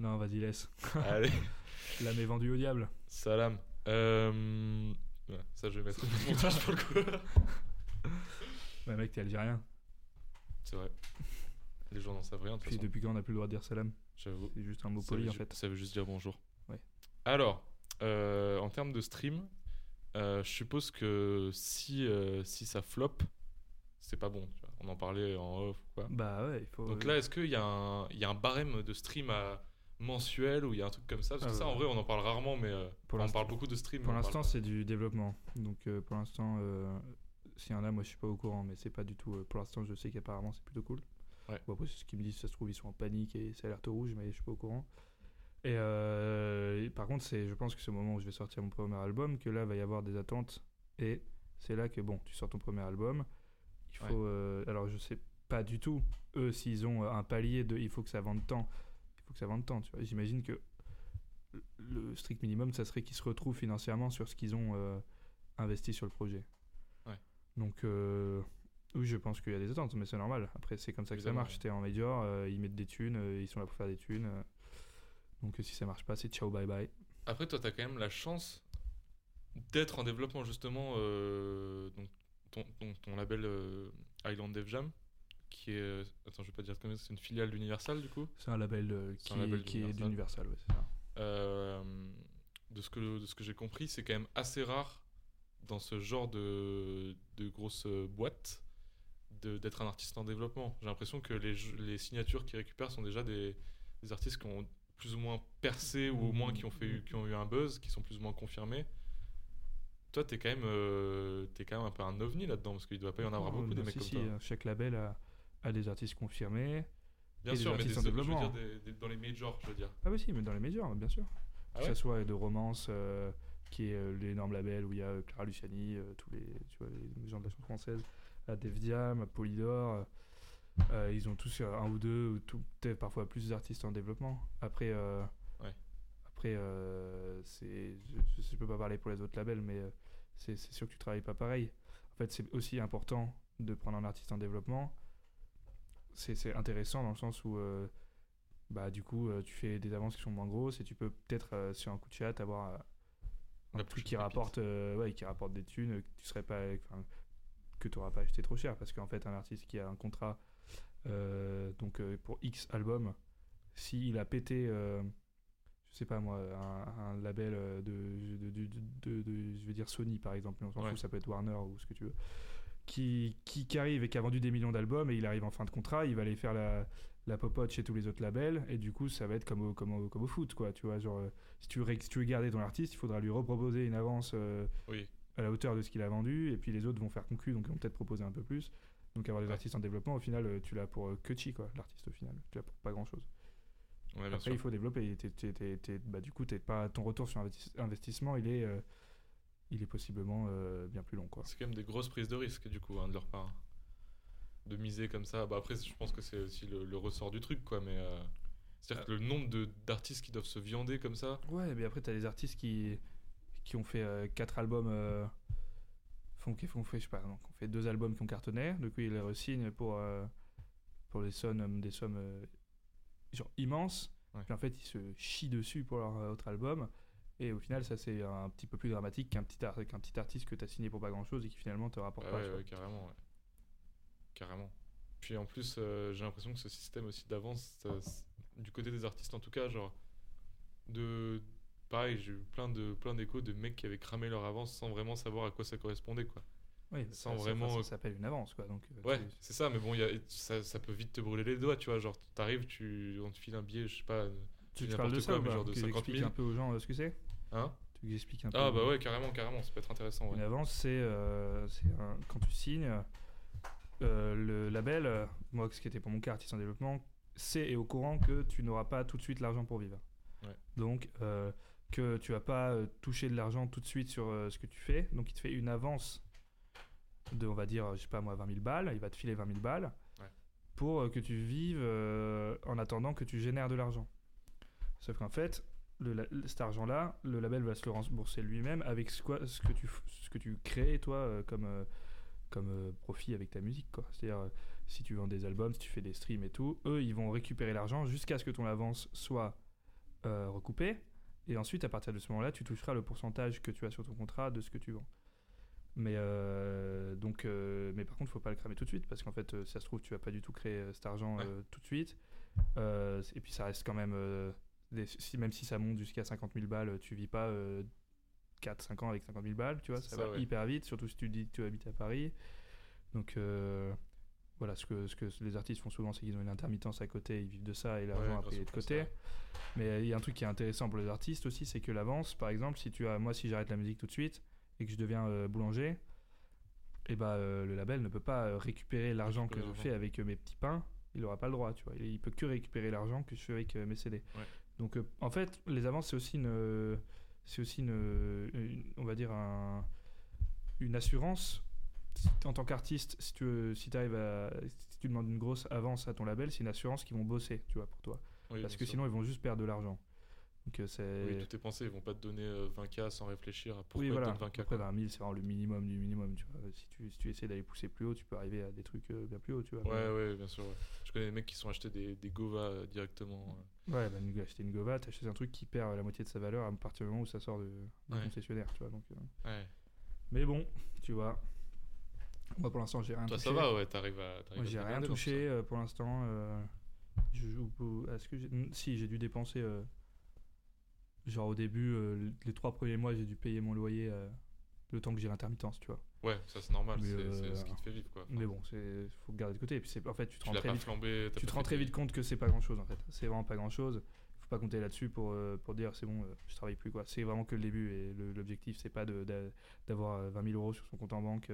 Non, vas-y laisse. Allez, L'âme est vendue au diable. salam. Euh... ouais, ça, je vais mettre un point de montage pour le coup. Ouais, mec, t'es algérien. C'est vrai. Les gens n'en savent rien, de Puis façon. depuis quand on n'a plus le droit de dire salam? J'avoue. C'est juste un mot poli en fait. Ça veut juste dire bonjour. Ouais. Alors, euh, en termes de stream, euh, je suppose que si, euh, si ça flop, c'est pas bon. tu vois. On en parlait en off ou quoi. Bah ouais, il faut. Donc là, est-ce qu'il y, a un- y a un barème de stream à mensuel ou il y a un truc comme ça? Parce que Ah ça, ouais. en vrai, on en parle rarement, mais Pour on parle beaucoup de stream. Pour l'instant, parle c'est du développement. Donc pour l'instant, s'il y en a, moi je suis pas au courant, mais c'est pas du tout. euh, pour l'instant, je sais qu'apparemment c'est plutôt cool. Ouais. Bon, après, c'est ce qu'ils me disent, ça se trouve, ils sont en panique et c'est alerte rouge, mais je suis pas au courant. Et, euh, et par contre, c'est, je pense que c'est au moment où je vais sortir mon premier album que là va y avoir des attentes. Et c'est là que, bon, tu sors ton premier album. Il faut. Ouais. euh, alors, je sais pas du tout, eux, s'ils ont un palier de il faut que ça vende tant. Il faut que ça vende tant, tu vois. J'imagine que le strict minimum, ça serait qu'ils se retrouvent financièrement sur ce qu'ils ont euh, investi sur le projet. Donc, euh, oui, je pense qu'il y a des attentes, mais c'est normal. Après, c'est comme ça que ça marche. T'es en major, euh, ils mettent des thunes, euh, ils sont là pour faire des thunes. donc, si ça marche pas, c'est ciao, bye bye. Après, toi, tu as quand même la chance d'être en développement, justement. donc, ton, ton, ton label Island Dev Jam, qui est. Attends, je vais pas dire comme c'est une filiale d'Universal, du coup? C'est un label qui, un label est- qui est d'Universal. d'Universal, ouais, c'est ça. De ce que, de ce que j'ai compris, c'est quand même assez rare dans ce genre de, de grosses boîtes d'être un artiste en développement. J'ai l'impression que les, les signatures qu'ils récupèrent sont déjà des, des artistes qui ont plus ou moins percé ou au moins qui ont, fait, qui ont eu un buzz, qui sont plus ou moins confirmés. Toi, t'es quand, même, euh, t'es quand même un peu un ovni là-dedans, parce qu'il doit pas y en avoir Oh, beaucoup des mecs si, comme si, toi. Chaque label a, a des artistes confirmés. Bien et des sûr, mais des- en je veux développement. dire des- des- dans les majors, je veux dire. Ah oui, si, mais dans les majors, bien sûr. Ah que ouais ce soit de romance, euh, qui est euh, l'énorme label où il y a euh, Clara Luciani, euh, tous les, tu vois, les gens de la chanson française, à Def Jam, à Polydor. euh, ils ont tous un ou deux, ou tout, peut-être parfois plus d'artistes en développement. Après, euh, Ouais. après euh, c'est, je, je peux pas parler pour les autres labels, mais c'est, c'est sûr que tu travailles pas pareil. En fait, c'est aussi important de prendre un artiste en développement. C'est, c'est intéressant dans le sens où bah du coup tu fais des avances qui sont moins grosses et tu peux peut-être sur un coup de chat avoir un La truc qui rapporte euh, ouais, qui rapporte des thunes que tu serais pas que tu pas acheté trop cher parce qu'en fait un artiste qui a un contrat euh, donc euh, pour X albums s'il a pété je sais pas moi un, un label de, de, de, de- de- je vais dire Sony par exemple mais on s'en Ouais. fout ça peut être Warner ou ce que tu veux qui, qui, qui arrive et qui a vendu des millions d'albums et il arrive en fin de contrat il va aller faire la la popote chez tous les autres labels et du coup ça va être comme au, comme au, comme au foot quoi tu vois genre euh, si tu veux ré- si tu veux garder ton artiste il faudra lui reproposer une avance euh, Oui. à la hauteur de ce qu'il a vendu, et puis les autres vont faire concu, donc ils vont peut-être proposer un peu plus. Donc avoir des Ouais. artistes en développement, au final, euh, tu l'as pour que chi, quoi, l'artiste au final. Tu l'as pour pas grand-chose. Ouais, bien Après, sûr. il faut développer. T'es- bah, du coup, t'es pas, ton retour sur investi- investissement, il est, euh, il est possiblement bien plus long, quoi. C'est quand même des grosses prises de risque, du coup, hein, de leur part. De miser comme ça. Bah, après, je pense que c'est aussi le, le ressort du truc, quoi. Mais euh, c'est-à-dire que le nombre de- d'artistes qui doivent se viander comme ça. Ouais, mais après, t'as des artistes qui, qui ont fait 4 albums. euh, font, qui font fait, je sais pas, qui ont fait deux albums qui ont cartonné. Du coup, ils les re-signent pour, euh, pour des sommes, euh, des sommes euh, genre immenses. Ouais. Puis en fait, ils se chient dessus pour leur euh, autre album. Et au final, ça, c'est un petit peu plus dramatique qu'un petit, ar- petit artiste que t'as signé pour pas grand chose et qui finalement te rapporte Ah pas. ouais, tu carrément. Carrément. Puis en plus, euh, j'ai l'impression que ce système aussi d'avance, du côté des artistes en tout cas, genre, de. Pareil, j'ai eu plein de plein d'échos de mecs qui avaient cramé leur avance sans vraiment savoir à quoi ça correspondait, quoi. Oui, Sans ça- vraiment, Ça, euh, s'appelle une avance, quoi. Donc, euh, Ouais, tu- c'est ça, mais bon, y a, ça, ça peut vite te brûler les doigts, tu vois. Genre, t'arrives, tu, on te file un billet, je sais pas. tu te parles de ça quoi, ou genre de Que 50 j'explique 000. un peu aux gens euh, ce que c'est Hein Tu expliques un peu Ah, bah ouais, carrément, carrément, ça peut être intéressant, ouais. Une avance, c'est euh, quand tu signes, euh, le label, euh, moi, ce qui était pour mon cas, artiste en développement, sait et au courant que tu n'auras pas tout de suite l'argent pour vivre. Ouais. Donc, euh, que tu vas pas toucher de l'argent tout de suite sur ce que tu fais. Donc, il te fait une avance de, on va dire, je sais pas moi, 20 000 balles. Il va te filer 20 000 balles Ouais. pour que tu vives en attendant que tu génères de l'argent. Sauf qu'en fait, le, cet argent-là, le label va se le rembourser lui-même avec ce, quoi- ce, que tu, ce que tu crées, toi, comme, comme euh, profit avec ta musique. quoi. C'est-à-dire, euh, si tu vends des albums, si tu fais des streams et tout, eux, ils vont récupérer l'argent jusqu'à ce que ton avance soit euh, recoupée. Et ensuite, à partir de ce moment-là, tu toucheras le pourcentage que tu as sur ton contrat de ce que tu vends. Mais, euh, donc, euh, mais par contre, il faut pas le cramer tout de suite parce qu'en fait, euh, si ça se trouve, tu vas pas du tout créer cet argent Ouais. tout de suite. Et puis, ça reste quand même. des- si, même si ça monte jusqu'à 50 000 balles, tu vis pas 4-5 ans avec 50 000 balles, tu vois, ça, ça, va ouais. hyper vite, surtout si tu dis que tu habites à Paris. Donc euh, voilà, ce que, ce que les artistes font souvent, c'est qu'ils ont une intermittence à côté, ils vivent de ça et l'argent Ouais, à grâce payer au de côté. Mais il y a un truc qui est intéressant pour les artistes aussi, c'est que l'avance, par exemple, si tu as, moi, si j'arrête la musique tout de suite et que je deviens euh, boulanger, et bah euh, le label ne peut pas récupérer l'argent que je fais avec mes petits pains. Il n'aura pas le droit, tu vois. Il, il peut que récupérer l'argent que je fais avec mes CD. Ouais. Donc en fait, les avances c'est aussi une, c'est aussi une, une- on va dire un- une assurance. Si- En tant qu'artiste, si tu si arrives à, si tu demandes une grosse avance à ton label, c'est une assurance qu'ils vont bosser, tu vois, pour toi. Oui, Parce que sinon ils vont juste perdre de l'argent. Donc euh, c'est Oui, tout est pensé, ils vont pas te donner euh, 20K sans réfléchir à pourquoi oui, ils te voilà. donnent 20K. Après, quoi. 20 000, c'est vraiment le minimum du minimum. Tu vois. Si, tu, si tu essaies d'aller pousser plus haut, tu peux arriver à des trucs euh, bien plus haut. Tu vois. Ouais, ouais, bien sûr. ouais. Je connais des mecs qui sont achetés des, des Gova euh, directement. euh. Ouais, bah, une- acheter une Gova, t'achètes un truc qui perd la moitié de sa valeur à partir du moment où ça sort de, du Ouais. concessionnaire. Tu vois, donc, euh. Ouais. Mais bon, tu vois. Moi, pour l'instant, j'ai rien Toi, touché. ça va, ouais, t'arrives à. t'arrives Moi, j'ai rien touché euh, pour l'instant. euh, je Est-ce que j'ai- si j'ai dû dépenser euh, genre au début euh, les trois premiers mois j'ai dû payer mon loyer euh, le temps que j'ai l'intermittence tu vois. Ouais, ça c'est normal, c'est euh, ce qui te fait vivre quoi. Mais bon c'est faut garder de côté et puis c'est en fait tu te rends très vite flambé. tu te rends très vite compte que c'est pas grand chose en fait. C'est vraiment pas grand chose. Faut pas compter là-dessus pour, pour dire c'est bon, je travaille plus quoi. C'est vraiment que le début et l'objectif c'est pas d'avoir euh, 20 000 euros sur son compte en banque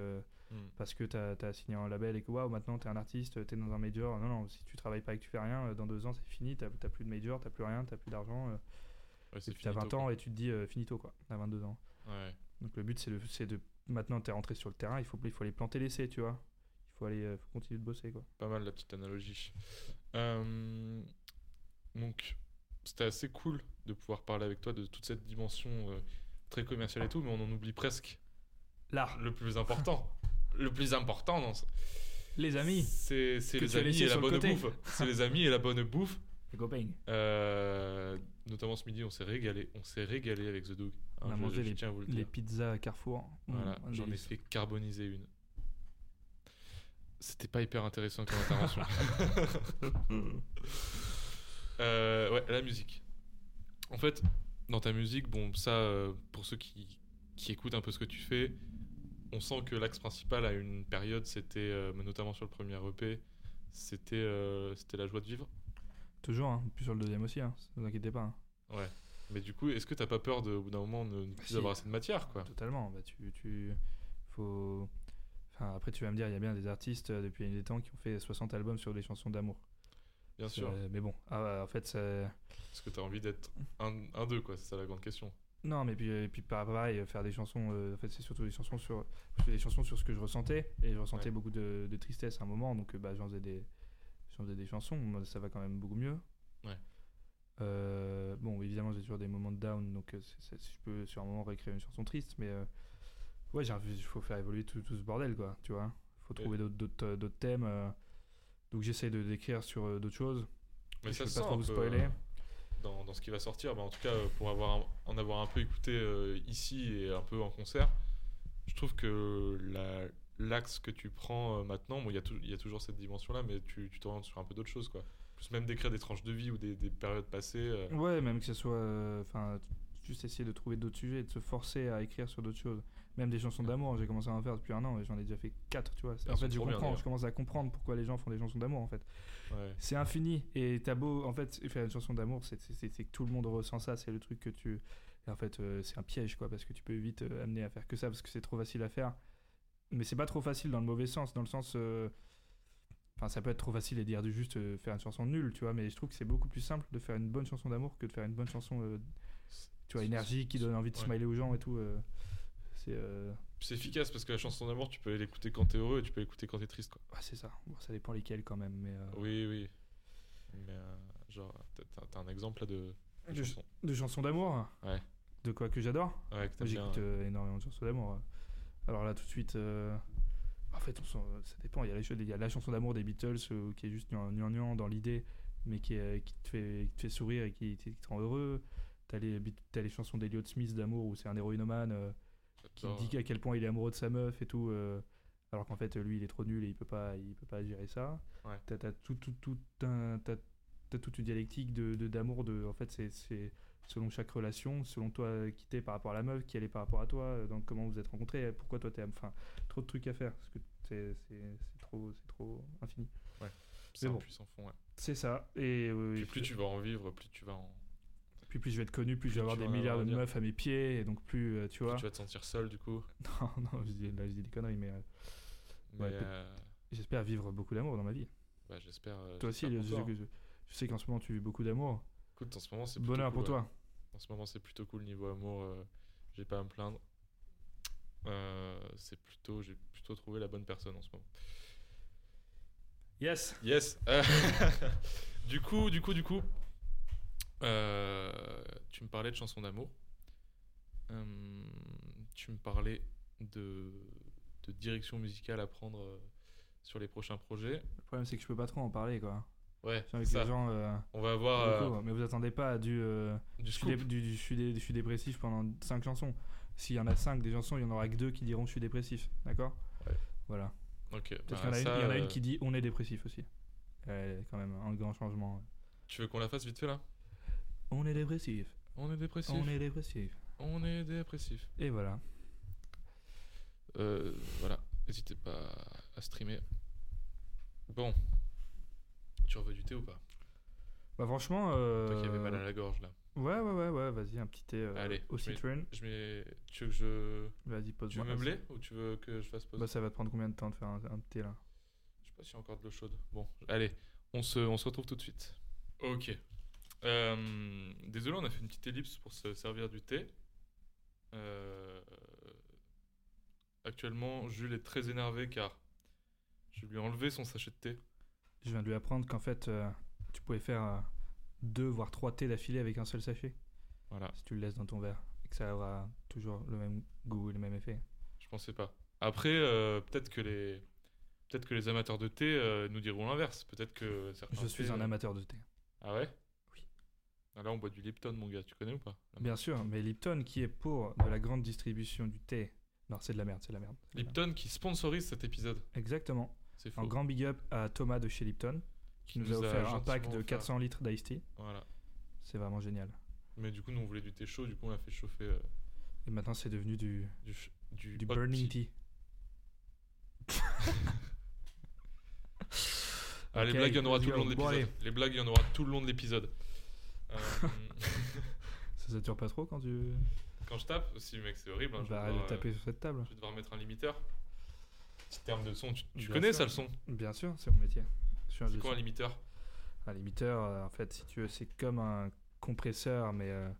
Hmm. parce que t'as as signé un label et que waouh maintenant t'es un artiste, t'es dans un major. Non, non, si tu travailles pas et que tu fais rien, dans deux ans c'est fini, t'as t'as plus de major, t'as plus rien, t'as plus d'argent. Ouais, c'est t'as 20 finito, ans quoi. et tu te dis euh, finito quoi, à 22 ans. Ouais. Donc le but c'est de, c'est de maintenant t'es rentré sur le terrain, il faut, il faut aller planter l'essai, tu vois. Il faut aller euh, faut continuer de bosser quoi. Pas mal la petite analogie. Euh, donc, c'était assez cool de pouvoir parler avec toi de toute cette dimension euh, très commerciale et tout, mais on en oublie presque L'art, le plus important. le plus important, non les amis, C'est c'est les amis et la bonne bouffe. C'est les amis et la bonne bouffe. les copains. Euh, notamment ce midi, on s'est régalé. On s'est régalé avec The Dog. On a Hein, je- mangé je tiens à vous le Les dire. pizzas à Carrefour. Voilà, Mmh, j'en ai fait carboniser une. C'était pas hyper intéressant comme intervention. Euh, ouais, la musique. En fait, dans ta musique, bon, ça, euh, pour ceux qui, qui écoutent un peu ce que tu fais, on sent que l'axe principal à une période, c'était, euh, notamment sur le premier EP, c'était euh, c'était la joie de vivre. Toujours, hein. puis sur le deuxième aussi, hein. ne vous inquiétez pas. hein. Ouais. Mais du coup, est-ce que t'as pas peur de, au bout d'un moment de ne plus Si. avoir assez de matière, quoi? Totalement. Bah, tu, tu, faut... enfin, après, tu vas me dire, il y a bien des artistes euh, depuis des temps qui ont fait 60 albums sur des chansons d'amour. Bien sûr. Euh, mais bon, ah, en fait, ça... Est-ce que t'as envie d'être un, un d'eux, quoi C'est ça la grande question. Non, mais puis, et puis pareil, faire des chansons, euh, en fait, c'est surtout des chansons sur, des chansons sur ce que je ressentais, et je ressentais Ouais. beaucoup de, de tristesse à un moment, donc euh, bah, j'en faisais des, j'en faisais des chansons, Moi, ça va quand même beaucoup mieux. Ouais. Euh, bon, évidemment, j'ai toujours des moments de down, donc euh, c'est- c'est- je peux sur un moment réécrire une chanson triste, mais euh, ouais, il faut faire évoluer tout, tout ce bordel, quoi, tu vois. faut Et- trouver d'autres- d'autres euh, d'autres thèmes, euh, donc j'essaye de d'écrire sur euh, d'autres choses. Mais Je ça peux se pas sent trop un vous peu, spoiler. euh, dans, dans ce qui va sortir. En tout cas, euh, pour avoir un- en avoir un peu écouté euh, ici et un peu en concert, je trouve que la- l'axe que tu prends euh, maintenant, bon, il y, a y toujours cette dimension-là, mais tu t'orientes sur un peu d'autres choses, quoi. Plus même d'écrire des tranches de vie ou des, des périodes passées. euh, Ouais, même que ce soit. euh, Enfin, juste essayer de trouver d'autres sujets, de se forcer à écrire sur d'autres choses. Même des chansons d'amour, j'ai commencé à en faire depuis un an et j'en ai déjà fait quatre, tu vois. Elles en fait, je comprends, je commence à comprendre pourquoi les gens font des chansons d'amour, en fait. ouais. C'est infini et t'as beau. En fait, faire une chanson d'amour, c'est que tout le monde ressent ça, c'est le truc que tu. Et en fait, c'est un piège, quoi, parce que tu peux vite amener à faire que ça, parce que c'est trop facile à faire. Mais c'est pas trop facile dans le mauvais sens, dans le sens. euh, Enfin, ça peut être trop facile et dire de juste euh, faire une chanson nulle, tu vois, mais je trouve que c'est beaucoup plus simple de faire une bonne chanson d'amour que de faire une bonne chanson, euh, tu vois, énergique, qui donne envie de Ouais. smiler aux gens et tout. euh, c'est euh, C'est efficace parce que la chanson d'amour, tu peux l'écouter quand t'es heureux et tu peux l'écouter quand t'es triste, quoi. ouais, c'est ça. Bon, ça dépend lesquels quand même, mais. Oui, oui. Mais genre, t'as- un exemple là de, de De- chansons d'amour? Ouais. De quoi que j'adore? Ouais, que. J'écoute énormément de chansons d'amour. Alors là, tout de suite, euh, en fait, on s'en- ça dépend. Il y, a il y a la chanson d'amour des Beatles euh, qui est juste gnangnan dans l'idée, mais qui, est- qui, te fait, qui te fait sourire et qui, qui te rend heureux. T'as les, t'as les chansons d'Eliot Smith d'amour où c'est un héroïnomane euh, qui dit à quel point il est amoureux de sa meuf et tout. euh, alors qu'en fait, lui, il est trop nul et il peut pas, il peut pas gérer ça. Ouais. T'as, tout, tout, tout un- toute une dialectique de, d'amour. De, en fait, c'est selon chaque relation, selon toi qui t'es par rapport à la meuf, qui elle est par rapport à toi, euh, donc comment vous êtes rencontrés, pourquoi toi t'es. Enfin, trop de trucs à faire. Parce que c'est, c'est, c'est trop, c'est trop infini. C'est mais un bon. puissant fond, ouais. C'est ça. Et euh, Puis plus tu vas en vivre, plus tu vas en. puis plus je vais être connu, plus, plus je vais avoir des milliards de dire. meufs à mes pieds, et donc plus, euh, tu plus vois. tu vas te sentir seul, du coup. Non, non, je dis, là je dis des conneries, mais euh, Mais Ouais, j'espère vivre beaucoup d'amour dans ma vie. bah, j'espère. Toi aussi, je, hein. je- je sais qu'en ce moment tu vis beaucoup d'amour. Écoute, en ce moment, c'est Bonheur pour ouais. toi. En ce moment, c'est plutôt cool niveau amour. euh, j'ai pas à me plaindre. Euh, c'est plutôt, j'ai plutôt trouvé la bonne personne en ce moment. Yes. Yes. Euh, du coup, du coup, du coup, euh, tu me parlais de chansons d'amour. Euh, tu me parlais de, de direction musicale à prendre sur les prochains projets. Le problème c'est que je peux pas trop en parler quoi. Ouais, que ça. les gens. euh, On va avoir beaucoup, euh, mais vous attendez pas à du. euh, du je, scoop. du- du- je suis dé- je suis dépressif pendant 5 chansons. S'il y en a 5 des chansons, il y en aura que 2 qui diront je suis dépressif. D'accord? Ouais. Voilà. Ok. Peut-être bah, qu'il y en a, une, ça, il y en a une euh, qui dit on est dépressif aussi. Euh, quand même, un grand changement. Tu veux qu'on la fasse vite fait là? On est dépressif. On est dépressif. On est dépressif. On est dépressif. Et voilà. Euh, voilà, n'hésitez pas à streamer. Bon, tu en veux du thé ou pas Bah franchement. Euh... Toi qui avais mal à la gorge là. Ouais, ouais, ouais, ouais, vas-y, un petit thé euh, Allez, au citron. Je mets. Tu veux que je. Vas-y, pose Tu veux meubler ou tu veux que je fasse pause Bah ça va te prendre combien de temps de faire un, un thé là Je sais pas s'il y a encore de l'eau chaude. Bon, allez, on se, on se retrouve tout de suite. Ok. Euh, désolé, on a fait une petite ellipse pour se servir du thé. Euh, actuellement, Jules est très énervé car je lui ai enlevé son sachet de thé. Je viens de lui apprendre qu'en fait, euh, tu pouvais faire euh, deux voire trois thés d'affilée avec un seul sachet Voilà, si tu le laisses dans ton verre et que ça aura toujours le même goût et le même effet. je pensais pas. Après, euh, peut-être que les. Peut-être que les amateurs de thé nous diront l'inverse. Peut-être que certains Je suis thés, un amateur de thé. Ah ouais? Oui. Ah, Là, on boit du Lipton, mon gars. Tu connais ou pas? Bien sûr, mais Lipton qui est pour de la grande distribution du thé. Non, c'est de la merde, c'est de la merde. c'est de la merde. Lipton qui sponsorise cet épisode. Exactement. Un grand big up à Thomas de chez Lipton qui nous, a offert un pack de offert. 400 litres d'iced tea. Voilà. C'est vraiment génial. Mais du coup, nous, on voulait du thé chaud. Du coup, on a fait chauffer euh, Et maintenant, c'est devenu du, du, burning tea. Ah, les blagues, il y en aura tout le long de l'épisode. les blagues, il y en aura tout le long de l'épisode. Euh, Ça sature pas trop quand tu. Quand je tape, aussi, mec, c'est horrible. hein, je, vais Bah, de devoir, euh, taper sur cette table. je vais devoir mettre un limiteur. Petit terme de son. Tu, connais sûr. ça le son Bien sûr, c'est mon métier. C'est quoi un limiteur? Un limiteur, euh, en fait, si tu veux, c'est comme un compresseur, mais euh,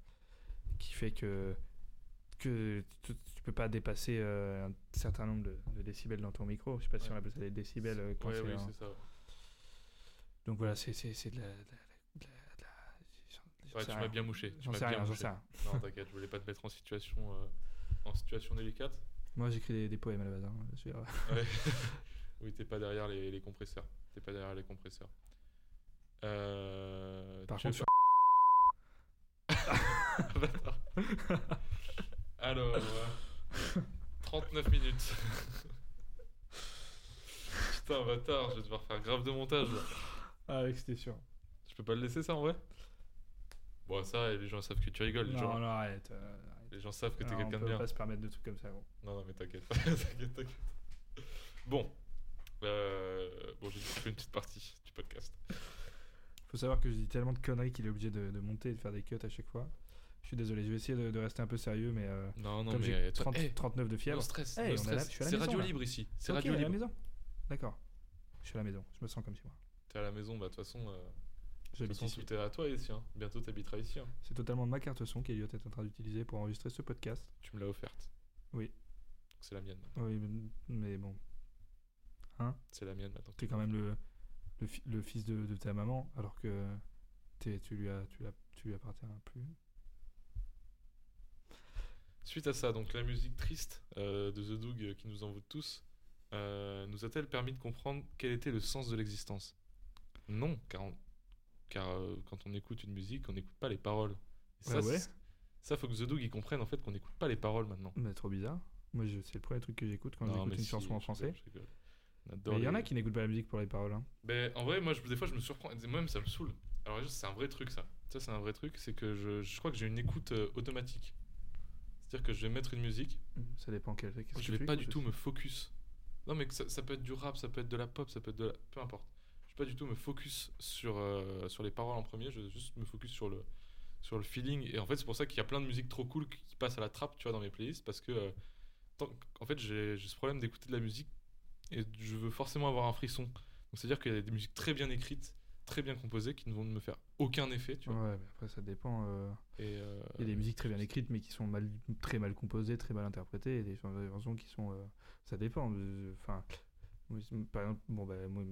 qui fait que, que tu, tu peux pas dépasser euh, un certain nombre de, de décibels dans ton micro. Je sais pas si on appelle ça des décibels quand Ouais, oui, un- c'est ça. Donc voilà, c'est de la. de la- de la- de la- j'en- j'en Ouais, tu m'as bien mouché. J'en sais rien, j'en sais rien. Non, t'inquiète, je voulais pas te mettre en situation, en situation délicate. Moi, j'écris des, des poèmes à la base. hein. Je veux dire, Ouais. oui, t'es pas derrière les, les compresseurs. T'es pas derrière les compresseurs. Euh, Par contre, veux. Alors, euh, 39 minutes. Putain, bâtard, je vais devoir faire grave de montage. là. Ah, Alex, t'es sûr Je peux pas le laisser ça en vrai? Bon, ça, les gens savent que tu rigoles. Les, Non, gens, non, arrête. euh, arrête. Les gens savent que t'es Non, quelqu'un on de peut bien. pas se permettre de trucs comme ça. gros. Non, non, mais t'inquiète, t'inquiète, t'inquiète. Bon. Euh, bon, j'ai fait une petite partie du podcast. Faut savoir que je dis tellement de conneries qu'il est obligé de, de monter et de faire des cuts à chaque fois. Je suis désolé, je vais essayer de, de rester un peu sérieux, mais euh, Non, non, comme mais j'ai toi- 30 hey, 39 de no fièvre. stress, Hey, on là- stress. C'est radio là. libre ici. C'est radio à la libre. maison. D'accord. Je suis à la maison, je me sens comme chez moi. T'es à la maison, bah de toute façon, euh, de J'habite ici. tout est à toi ici. hein. Bientôt t'habiteras ici. hein. C'est totalement ma carte son qu'Eliott est en train d'utiliser pour enregistrer ce podcast. Tu me l'as offerte. Oui. C'est la mienne maintenant. Oui, mais bon, C'est la mienne maintenant. t'es quand même le, le, fi- le fils de, de ta maman, alors que t'es- tu lui as, tu l'as- tu lui appartiens plus. Suite à ça, donc la musique triste euh, de The Doug euh, qui nous envoûte tous, euh, nous a-t-elle permis de comprendre quel était le sens de l'existence? Non, car, on- car euh, quand on écoute une musique, on n'écoute pas les paroles. Et ça, Ah ouais ça, faut que The Doug il comprenne en fait qu'on n'écoute pas les paroles maintenant. Mais trop bizarre. Moi, je- c'est le premier truc que j'écoute quand j'écoute mais une si, chanson en français. Mais il y en a qui n'écoutent pas la musique pour les paroles. hein. Ben, en vrai, moi, je- des fois, je me surprends. Moi-même, ça me saoule. Alors, c'est un vrai truc, ça. Ça, c'est un vrai truc. C'est que je, je crois que j'ai une écoute euh, automatique. C'est-à-dire que je vais mettre une musique, Ça dépend quel. qu'est-ce que je vais pas du tout me focus. Non, mais ça, ça peut être du rap, ça peut être de la pop, ça peut être de la. Peu importe. Pas du tout me focus sur, euh, sur les paroles en premier, je juste me focus sur le, sur le feeling. Et en fait, c'est pour ça qu'il y a plein de musiques trop cool qui passent à la trappe, tu vois, dans mes playlists. Parce que, euh, tant- en fait, j'ai ce problème d'écouter de la musique et je veux forcément avoir un frisson. Donc, c'est-à-dire qu'il y a des musiques très bien écrites, très bien composées, qui ne vont me faire aucun effet, tu vois. Ouais, mais après, ça dépend. euh, Et, Il y a des musiques très bien écrites, mais qui sont mal, très mal composées, très mal interprétées, et des chansons qui sont. ça dépend. Enfin, par exemple, bon, bah, moi,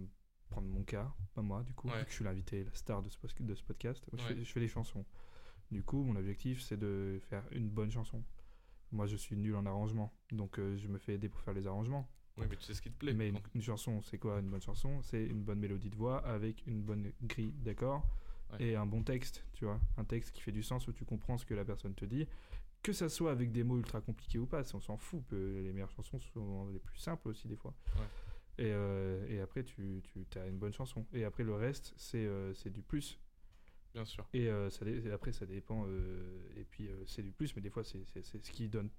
prendre mon cas, pas moi, du coup, Ouais. vu que je suis l'invité, la star de ce, post- de ce podcast, je, Ouais. fais, je fais les chansons. Du coup, mon objectif, c'est de faire une bonne chanson. Moi, je suis nul en arrangement, donc euh, je me fais aider pour faire les arrangements. Oui, mais tu sais ce qui te plaît. Mais une, chanson, c'est quoi une bonne chanson? C'est une bonne mélodie de voix avec une bonne grille d'accords Ouais. et un bon texte, tu vois. Un texte qui fait du sens où tu comprends ce que la personne te dit. Que ça soit avec des mots ultra compliqués ou pas, on s'en fout. Les meilleures chansons sont les plus simples aussi, des fois. Ouais. Et, euh, et après, tu, tu as une bonne chanson. Et après, le reste, c'est euh, c'est du plus. Bien sûr. Et euh, ça, dé- et après, ça dépend. et puis, c'est du plus, mais des fois, c'est c'est- c'est ce qui donne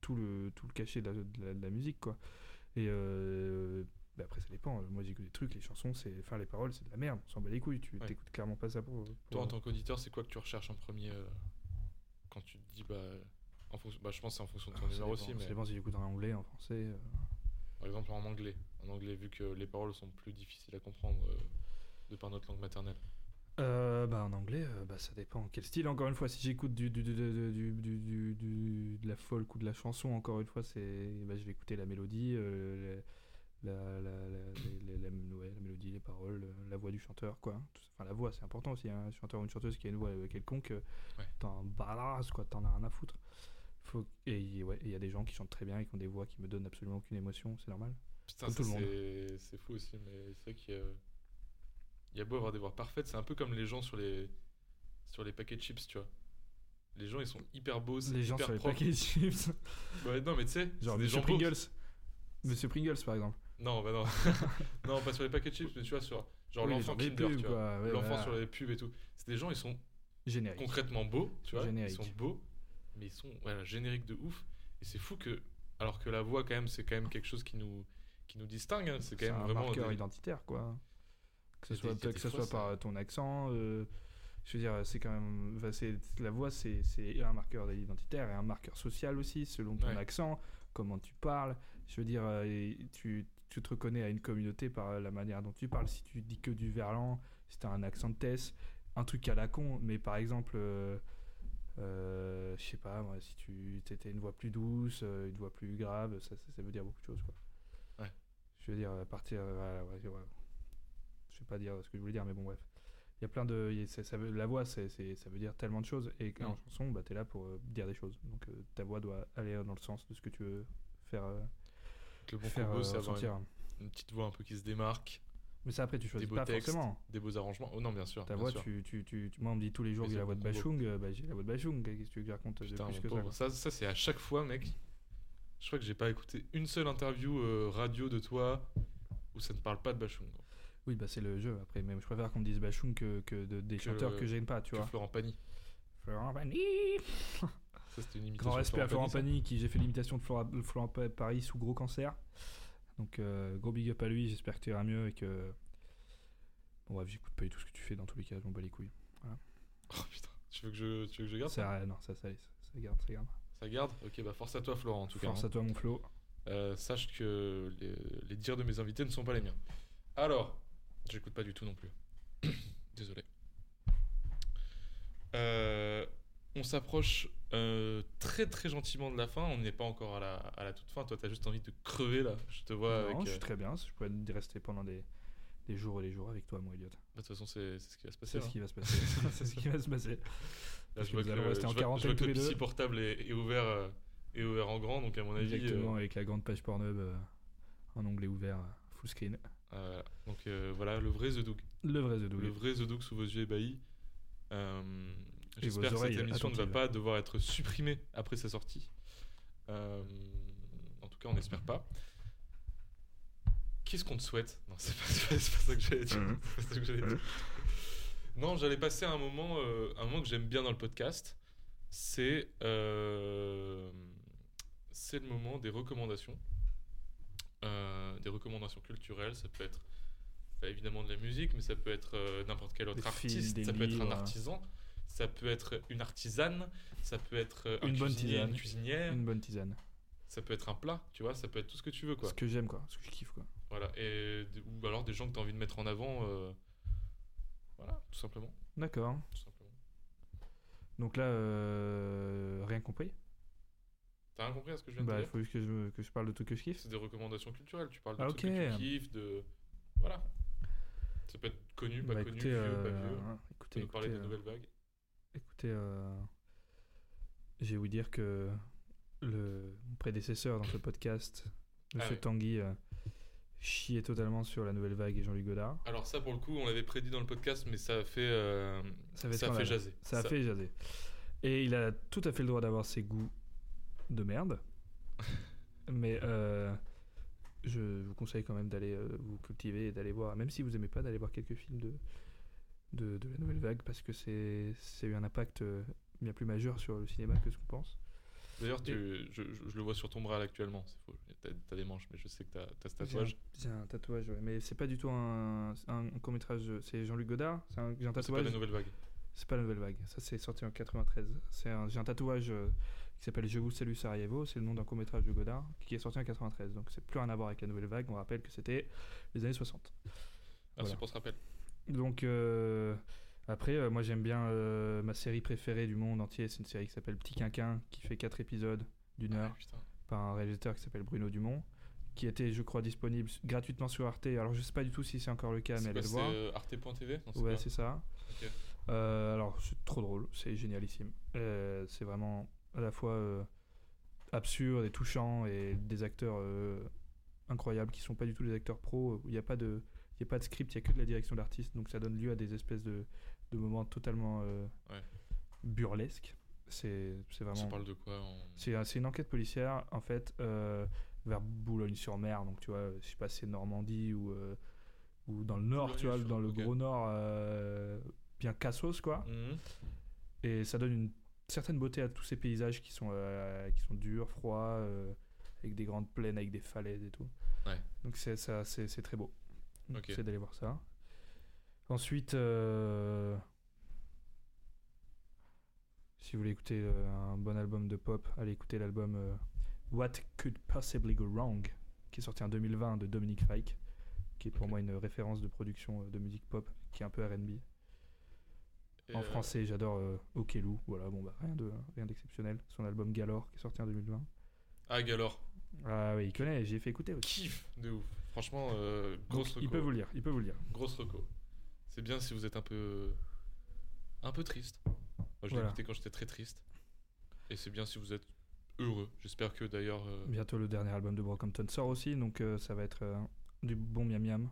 tout le, tout le cachet de la, de la- de la musique, quoi. Et bah après, ça dépend. Moi, j'écoute des trucs, les chansons, c'est, enfin, les paroles, c'est de la merde. On s'en bat les couilles. Tu Ouais. t'écoutes clairement pas ça pour. pour- Toi, en tant qu'auditeur, c'est quoi que tu recherches en premier euh, quand tu te dis, bah, en fonction, bah, je pense que c'est en fonction de ton Ah, ça humeur dépend, aussi, Ça mais dépend si j'écoute en anglais, en français. euh. Par exemple en anglais. En anglais, vu que les paroles sont plus difficiles à comprendre euh, de par notre langue maternelle. Euh, bah, en anglais, euh, bah, ça dépend quel style. Encore une fois, si j'écoute du, du, du, du, de la folk ou de la chanson, encore une fois, c'est, bah, je vais écouter la mélodie, euh, la, la, la, la, mélodie, les paroles, euh, la voix du chanteur, quoi. Enfin, la voix, c'est important aussi. hein. Un chanteur ou une chanteuse qui a une voix euh, quelconque, t'en quoi. T'en as rien à foutre. Faut... Et ouais, il y a des gens qui chantent très bien et qui ont des voix qui me donnent absolument aucune émotion, c'est normal. Putain, Comme ça, tout le monde. c'est fou aussi, mais c'est vrai qu'il y a, il y a beau avoir des voix parfaites, c'est un peu comme les gens sur les, sur les paquets de chips, tu vois. Les gens, ils sont hyper beaux, c'est Les gens hyper sur les paquets de chips. Ouais, non, mais tu sais, Genre des Monsieur gens beaux. Pringles. Monsieur Pringles, par exemple. Non, bah non. non, pas sur les paquets de chips, mais tu vois, sur genre Oui, l'enfant Kinder, pubs, tu vois. Ouais, L'enfant voilà. sur les pubs et tout. C'est des gens, ils sont Générique. concrètement beaux, tu vois. Générique. Ils sont beaux, mais ils sont voilà, génériques de ouf. Et c'est fou que, alors que la voix, quand même, c'est quand même quelque chose qui nous, qui nous distingue. hein. C'est quand même un vraiment. marqueur des- identitaire, quoi. Que ce soit, que ce soit par ton accent, euh, Je veux dire, c'est quand même. la voix, c'est un marqueur identitaire et un marqueur social aussi, selon ton Ouais. accent, comment tu parles. Je veux dire, euh, tu, tu te reconnais à une communauté par la manière dont tu parles. Si tu dis que du verlan, si tu as un accent de Tess, un truc à la con, mais par exemple. euh, je sais pas, moi, si tu étais une voix plus douce, euh, une voix plus grave, ça, ça, ça veut dire beaucoup de choses. Quoi. Ouais. Je veux dire, à partir. euh, voilà, ouais, ouais. Je vais pas dire ce que je voulais dire, mais bon, bref. Il y a plein de. il y a- ça, ça veut- la voix, c'est, ça veut dire tellement de choses. Et en Mm. chanson, bah, tu es là pour euh, dire des choses. Donc euh, ta voix doit aller dans le sens de ce que tu veux faire, euh, Le bon faire combo, euh, c'est avoir ressentir. une, une petite voix un peu qui se démarque, Mais ça, après, tu choisis pas textes. forcément. des beaux arrangements. Oh non, bien sûr. Ta bien voix, sûr. tu, tu, tu, Moi, on me dit tous les jours que j'ai c'est la voix de. Bachung. euh, bah, j'ai la voix de Bachung. Qu'est-ce que tu veux que je raconte de Putain, plus mon que ça, pauvre. Ça, ça, c'est à chaque fois, mec. Je crois que j'ai pas écouté une seule interview euh, radio de toi où ça ne parle pas de Bachung. Oui, bah c'est le jeu. Après, même je préfère qu'on me dise Bachung que, que de- des Que chanteurs le- que j'aime pas, tu Que vois. Florent Pagny. Florent Pagny Ça, c'était une imitation. Grand de respect à Florent. Pagny, qui j'ai fait l'imitation de Florent, Florent Pa- Paris sous gros cancer. Donc, euh, gros big up à lui. J'espère que tu iras mieux et que. Bon, bref, j'écoute pas du tout ce que tu fais dans tous les cas. Je m'en bats les couilles. Oh putain, tu veux que je, tu veux que je garde ça Ça, non, ça, ça, ça, garde, ça garde. Ça garde Ok, bah force à toi, Florent, en tout Force cas. à toi, mon Flo. Euh, sache que les, les dires de mes invités ne sont pas les miens. Alors, j'écoute pas du tout non plus. Désolé. Euh, on s'approche euh, très très gentiment de la fin. On n'est pas encore à la, à la toute fin. Toi, t'as juste envie de crever là. Je te vois non, avec. je euh, suis très bien. Je pourrais rester pendant des, des jours et des jours avec toi, mon Elliot. bah, De toute façon, c'est ce qui va se passer. C'est ce hein. qui va se passer. c'est ce qui va se passer. Là, je vois que, allons le- rester en quarantaine tous le les deux. portable est, est ouvert, euh, est ouvert en grand. Donc, à mon avis. euh, Exactement, avec la grande page Pornhub, euh, un onglet ouvert, euh, full screen. euh, donc, euh, voilà, le vrai The Doug. Le vrai The Le Doug. vrai The Doug sous vos yeux ébahis. Euh, J'espère que cette émission ne va pas devoir être supprimée après sa sortie. Euh, en tout cas, on n'espère pas. Qu'est-ce qu'on te souhaite? Non, c'est pas, ça que j'allais dire. Mhm. Ça que j'allais dire. Non, j'allais passer un moment, euh, un moment que j'aime bien dans le podcast. C'est euh, c'est le moment des recommandations. Euh, des recommandations culturelles. Ça peut être bah, évidemment de la musique, mais ça peut être euh, n'importe quel autre Des artiste. ça peut être un artisan. Ça peut être une artisane. Ça peut être un Une bonne tisane. une cuisinière. Une bonne tisane. Ça peut être un plat, tu vois. Ça peut être tout ce que tu veux, quoi. Ce que j'aime, quoi. Ce que je kiffe, quoi. Voilà. Et, ou alors des gens que tu as envie de mettre en avant. euh, voilà, tout simplement. D'accord. Tout simplement. Donc là, euh, rien compris? T'as rien compris à ce que je viens de Bah, te il dire? faut juste que je, que je parle de trucs que je kiffe. C'est des recommandations culturelles. Tu parles de Ah, trucs que ok. tu kiffes, de. Voilà. Ça peut être connu, pas Bah, connu, écoutez, vieux, euh, pas vieux. hein, écoutez, nous parler écoutez, des euh, nouvelles vagues. Écoutez, euh, je vais vous dire que le prédécesseur dans ce podcast, Ah Monsieur ouais. Tanguy, euh, chiait totalement sur la nouvelle vague et Jean-Luc Godard. Alors, ça, pour le coup, on l'avait prédit dans le podcast, mais ça a fait. euh, Ça fait ça a scandale. fait jaser. Ça a fait jaser. Et il a tout à fait le droit d'avoir ses goûts de merde. Mais euh, je vous conseille quand même d'aller euh, vous cultiver et d'aller voir, même si vous aimez pas, d'aller voir quelques films de, de, de la nouvelle vague parce que c'est c'est eu un impact euh, bien plus majeur sur le cinéma que ce qu'on pense. D'ailleurs, tu- je, je- je le vois sur ton bras là, actuellement. T'as t'as des manches, mais je sais que t'as t'as ce tatouage. J'ai un, tatouage, ouais. mais c'est pas du tout un, un, court métrage. C'est Jean-Luc Godard. C'est un, un C'est pas tatouage. la nouvelle vague. C'est pas la nouvelle vague. Ça, c'est sorti en 93. C'est un- J'ai un tatouage euh, qui s'appelle Je vous salue Sarajevo. C'est le nom d'un court métrage de Godard qui est sorti en 93. Donc, c'est plus rien à voir avec la nouvelle vague. On rappelle que c'était les années 60. Merci Voilà. pour ce rappel. Donc, euh, après, euh, moi, j'aime bien euh, ma série préférée du monde entier. C'est une série qui s'appelle Petit Quinquin qui fait 4 épisodes d'une heure Ah, putain. par un réalisateur qui s'appelle Bruno Dumont qui était, je crois, disponible gratuitement sur Arte. Alors, je sais pas du tout si c'est encore le cas, mais allez le voir. c'est arte.tv Ouais, c'est ça. Euh, alors, c'est trop drôle, c'est génialissime. Euh, c'est vraiment à la fois euh, absurde et touchant et des acteurs incroyables qui sont pas du tout des acteurs pros. Il n'y a pas de, il y a pas de script, il y a que de la direction d'artiste, donc ça donne lieu à des espèces de, de moments totalement euh, Ouais. burlesques. C'est, Ça vraiment. parle de quoi C'est, un- c'est une enquête policière en fait euh, vers Boulogne-sur-Mer, donc tu vois, je sais pas si c'est Normandie ou euh, ou dans le nord, tu vois, dans le gros nord, bien cassos quoi. Mhm. Et ça donne une certaine beauté à tous ces paysages qui sont, qui sont durs, froids, avec des grandes plaines, avec des falaises et tout. Ouais. Donc c'est, ça, c'est, c'est très beau. Donc Ok. C'est d'aller voir ça. Ensuite, euh, Si vous voulez écouter euh, un bon album de pop, allez écouter l'album euh, What Could Possibly Go Wrong, qui est sorti en 2020 de Dominique Fike, qui est pour moi une référence de production de musique pop, qui est un peu R&B. En français, j'adore Okelou, voilà, bon bah rien de rien d'exceptionnel. Son album Galore, qui est sorti en 2020. Ah, Galore. Ah oui, il connaît, j'ai fait écouter aussi. Kiff de ouf. Franchement, euh, Donc, grosse il reco. peut vous le dire, il peut vous le dire. Grosse reco. C'est bien si vous êtes un peu. un peu triste. Moi, je l'ai Voilà. écouté quand j'étais très triste. Et c'est bien si vous êtes heureux. J'espère que d'ailleurs. euh, Bientôt le dernier album de Brockhampton sort aussi, donc euh, ça va être euh, du bon miam miam.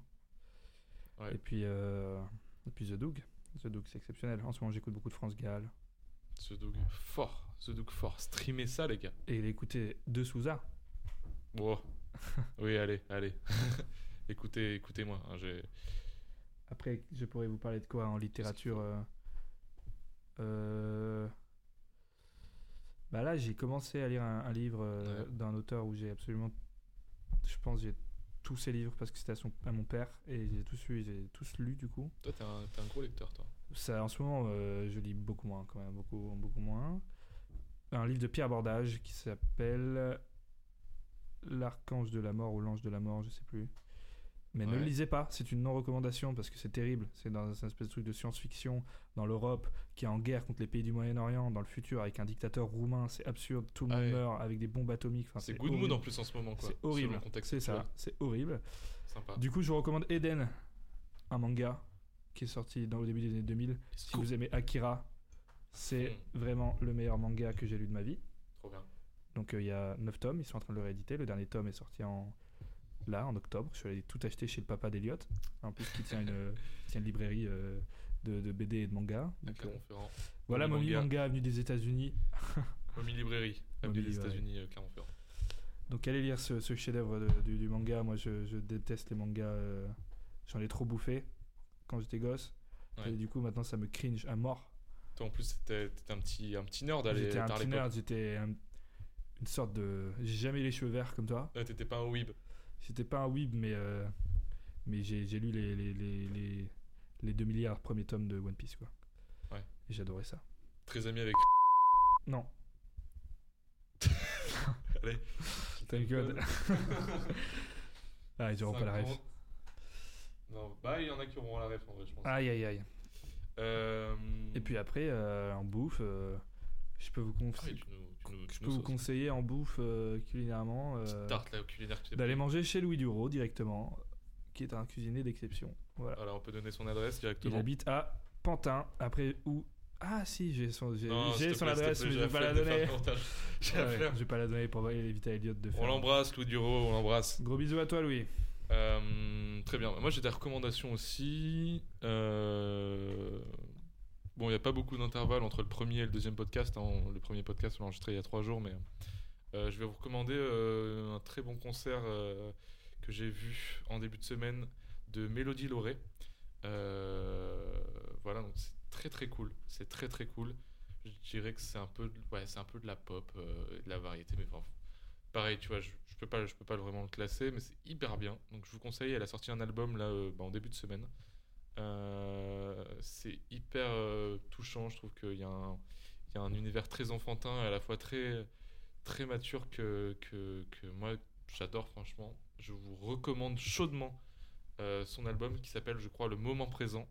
Ouais. Et puis et puis The Doug, The Doug c'est exceptionnel. En ce moment j'écoute beaucoup de France Gall The Doug fort. The Doug fort. Streamez ça, les gars. et il écouté de Souza. Bon. oui, allez, allez. écoutez, écoutez-moi. hein, Après je pourrais vous parler de quoi en littérature. euh, euh, Bah là j'ai commencé à lire un, un livre euh, Ouais. d'un auteur où j'ai absolument, je pense j'ai tous ses livres parce que c'était à, son- à mon père et j'ai tous lu, j'ai tous lu du coup. Toi, t'es un, un gros lecteur, toi. Ça, en ce moment, je lis beaucoup moins, quand même, beaucoup, beaucoup moins. Un livre de Pierre Bordage qui s'appelle L'archange de la mort ou l'ange de la mort, je sais plus. Mais ne le lisez pas, c'est une non-recommandation parce que c'est terrible. C'est dans un espèce de truc de science-fiction dans l'Europe qui est en guerre contre les pays du Moyen-Orient, dans le futur avec un dictateur roumain, c'est absurde, tout le Ah monde ouais. meurt avec des bombes atomiques. Enfin, c'est good mood en plus en ce moment, quoi. C'est horrible, c'est ça, c'est horrible. Sympa. Du coup, je vous recommande Eden, un manga qui est sorti dans, au début des années 2000. Si vous aimez Akira, c'est Hmm. vraiment le meilleur manga que j'ai lu de ma vie. Trop bien. Donc euh, il y a 9 tomes, ils sont en train de le rééditer. Le dernier tome est sorti en là en octobre. Je suis allé tout acheter chez le papa d'Eliott, en plus qui tient une, qui tient une librairie euh, de, de BD et de manga. Donc, euh, Clermont-Ferrand. voilà Momi Momi Manga. Manga avenue des États-Unis. Momi Librairie, avenue des. États-Unis, euh, Clermont-Ferrand. Donc allez lire ce, ce chef-d'œuvre du, du manga. Moi je, je déteste les mangas. euh, J'en ai trop bouffé quand j'étais gosse. Ouais. Et du coup maintenant ça me cringe à mort. Toi, en plus, t'étais un petit, un petit nerd à l'é- J'étais un petit l'époque. nerd, j'étais un- une sorte de. J'ai jamais les cheveux verts comme toi. Ouais, t'étais pas un weeb. J'étais pas un weeb, mais, euh, mais j'ai j'ai lu les, les, les, les, les 2 milliards premiers tomes de One Piece, quoi. Ouais. Et j'adorais ça. Très ami avec. Non, Allez. Thank God. ah, ils auront pas la ref. 50. Non, bah, il y en a qui auront la ref en vrai, je pense. Aïe, aïe, aïe. Euh, Et puis après, euh, en bouffe, euh, je peux vous, ah oui, tu nous, tu je peux nous vous conseiller en bouffe euh, culinairement euh, tarte là culinaire d'aller manger chez Louis Duro directement, qui est un cuisinier d'exception. Voilà. Voilà, on peut donner son adresse Il directement. habite à Pantin. Après où Ah si, j'ai son, j'ai, Non, j'ai s'il te son plaît, adresse, plaît, mais je vais pas la donner. Ouais, je vais pas la donner pour éviter à Elliot de faire. On l'embrasse, Louis Duro, on l'embrasse. Gros bisous à toi, Louis. Euh, très bien. Moi, j'ai des recommandations aussi. Euh, Bon, il n'y a pas beaucoup d'intervalle entre le premier et le deuxième podcast. hein. Le premier podcast, on l'a enregistré il y a trois jours, mais euh, je vais vous recommander euh, un très bon concert euh, que j'ai vu en début de semaine de Mélodie Lauré. Voilà, donc c'est très très cool. C'est très très cool. Je dirais que c'est un peu, de- ouais, c'est un peu de la pop, et de la variété, mais enfin, pareil, tu vois, je, je peux pas, je peux pas vraiment le classer, mais c'est hyper bien. Donc je vous conseille. Elle a sorti un album là bah, en début de semaine. Euh, c'est hyper euh, touchant. Je trouve qu'il y, a un- univers très enfantin et à la fois très très mature que, que, que moi j'adore franchement. Je vous recommande chaudement euh, son album qui s'appelle, je crois, Le Moment Présent.